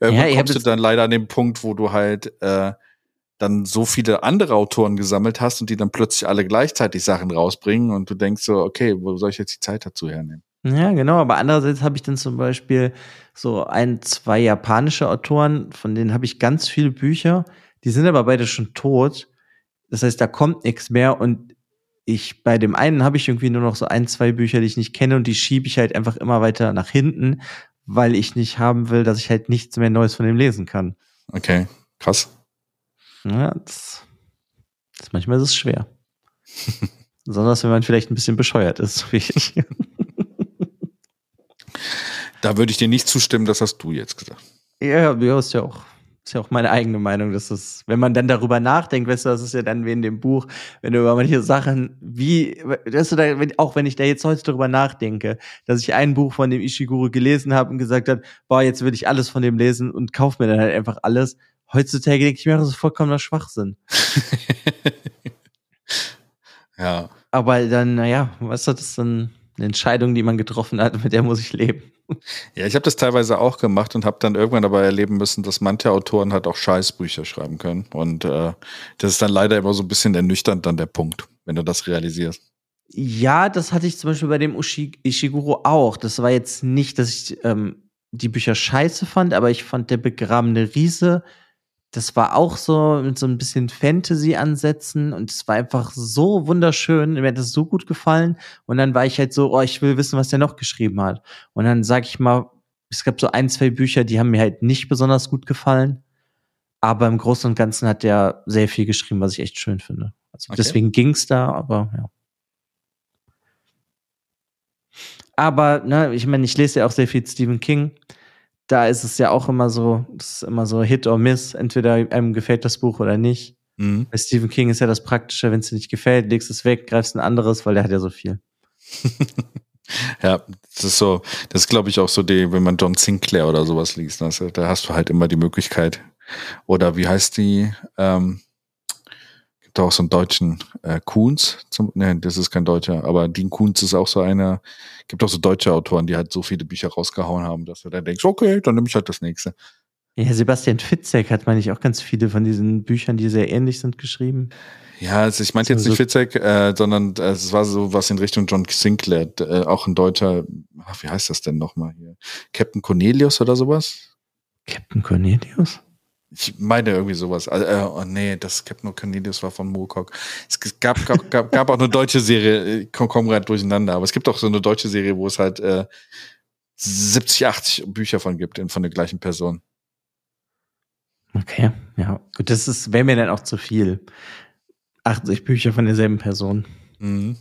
ja, kommst du dann leider an den Punkt, wo du halt äh, dann so viele andere Autoren gesammelt hast und die dann plötzlich alle gleichzeitig Sachen rausbringen und du denkst so, okay, wo soll ich jetzt die Zeit dazu hernehmen? Ja, genau, aber andererseits habe ich dann zum Beispiel so ein, zwei japanische Autoren, von denen habe ich ganz viele Bücher, die sind aber beide schon tot. Das heißt, da kommt nichts mehr und ich, bei dem einen habe ich irgendwie nur noch so ein, zwei Bücher, die ich nicht kenne und die schiebe ich halt einfach immer weiter nach hinten, weil ich nicht haben will, dass ich halt nichts mehr Neues von dem lesen kann. Okay, krass. Ja, das, das manchmal ist es schwer. Besonders wenn man vielleicht ein bisschen bescheuert ist, so wie ich. da würde ich dir nicht zustimmen, das hast du jetzt gesagt. Ja, ja, ist ja auch, ist ja auch meine eigene Meinung, dass es, wenn man dann darüber nachdenkt, weißt du, das ist ja dann wie in dem Buch, wenn du über manche Sachen, wie, weißt du, da, auch wenn ich da jetzt heute darüber nachdenke, dass ich ein Buch von dem Ishiguro gelesen habe und gesagt habe, boah, jetzt will ich alles von dem lesen und kauf mir dann halt einfach alles, Heutzutage denke ich mir, das ist vollkommener Schwachsinn. ja. Aber dann, naja, weißt du, das ist dann eine Entscheidung, die man getroffen hat, mit der muss ich leben. Ja, ich habe das teilweise auch gemacht und habe dann irgendwann dabei erleben müssen, dass manche Autoren halt auch Scheißbücher schreiben können. Und äh, das ist dann leider immer so ein bisschen ernüchternd dann der Punkt, wenn du das realisierst. Ja, das hatte ich zum Beispiel bei dem Ushi Ishiguro auch. Das war jetzt nicht, dass ich ähm, die Bücher scheiße fand, aber ich fand der begrabene Riese das war auch so mit so ein bisschen Fantasy-Ansätzen und es war einfach so wunderschön. Mir hat das so gut gefallen. Und dann war ich halt so, oh, ich will wissen, was der noch geschrieben hat. Und dann sag ich mal, es gab so ein, zwei Bücher, die haben mir halt nicht besonders gut gefallen. Aber im Großen und Ganzen hat der sehr viel geschrieben, was ich echt schön finde. Also okay. deswegen ging's da, aber ja. Aber, ne, ich meine, ich lese ja auch sehr viel Stephen King da ist es ja auch immer so, das ist immer so Hit or Miss, entweder einem gefällt das Buch oder nicht. Mhm. Bei Stephen King ist ja das Praktische, wenn es dir nicht gefällt, legst es weg, greifst ein anderes, weil der hat ja so viel. ja, das ist so, das ist glaube ich auch so die, wenn man John Sinclair oder sowas liest, also, da hast du halt immer die Möglichkeit. Oder wie heißt die, ähm, gibt auch so einen deutschen äh, Kuhns, zum, ne, das ist kein Deutscher, aber Dean Kuhns ist auch so einer, gibt auch so deutsche Autoren, die halt so viele Bücher rausgehauen haben, dass du dann denkst, okay, dann nehme ich halt das nächste. Ja, Sebastian Fitzek hat, meine ich, auch ganz viele von diesen Büchern, die sehr ähnlich sind, geschrieben. Ja, also ich meinte jetzt nicht Fitzek, äh, sondern äh, es war so was in Richtung John Sinclair, äh, auch ein deutscher, ach, wie heißt das denn nochmal hier? Captain Cornelius oder sowas? Captain Cornelius? Ich meine irgendwie sowas. Also, äh, oh nee, das Captain Cornelius war von Moorcock. Es gab, gab, gab, gab auch eine deutsche Serie, ich komme gerade durcheinander, aber es gibt auch so eine deutsche Serie, wo es halt äh, 70, 80 Bücher von gibt, von der gleichen Person. Okay, ja. Gut, das ist, wäre mir dann auch zu viel. 80 Bücher von derselben Person. Mhm.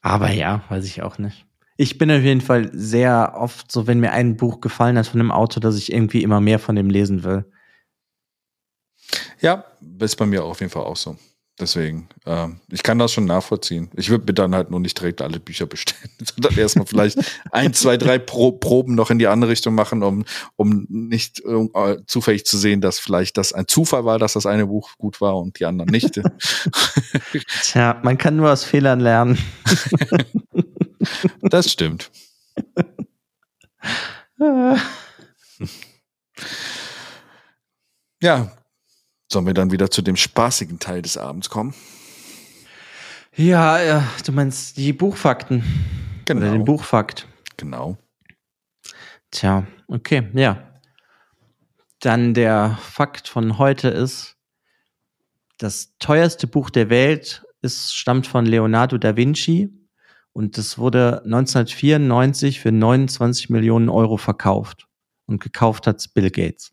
Aber ja, weiß ich auch nicht. Ich bin auf jeden Fall sehr oft so, wenn mir ein Buch gefallen hat von einem Autor, dass ich irgendwie immer mehr von dem lesen will. Ja, ist bei mir auf jeden Fall auch so. Deswegen, äh, ich kann das schon nachvollziehen. Ich würde mir dann halt nur nicht direkt alle Bücher bestellen, sondern erstmal vielleicht ein, zwei, drei Pro Proben noch in die andere Richtung machen, um, um nicht äh, zufällig zu sehen, dass vielleicht das ein Zufall war, dass das eine Buch gut war und die anderen nicht. Tja, man kann nur aus Fehlern lernen. Das stimmt. ja, Sollen wir dann wieder zu dem spaßigen Teil des Abends kommen? Ja, ja du meinst die Buchfakten. Genau. Oder den Buchfakt. Genau. Tja, okay, ja. Dann der Fakt von heute ist, das teuerste Buch der Welt ist, stammt von Leonardo da Vinci und das wurde 1994 für 29 Millionen Euro verkauft. Und gekauft hat Bill Gates.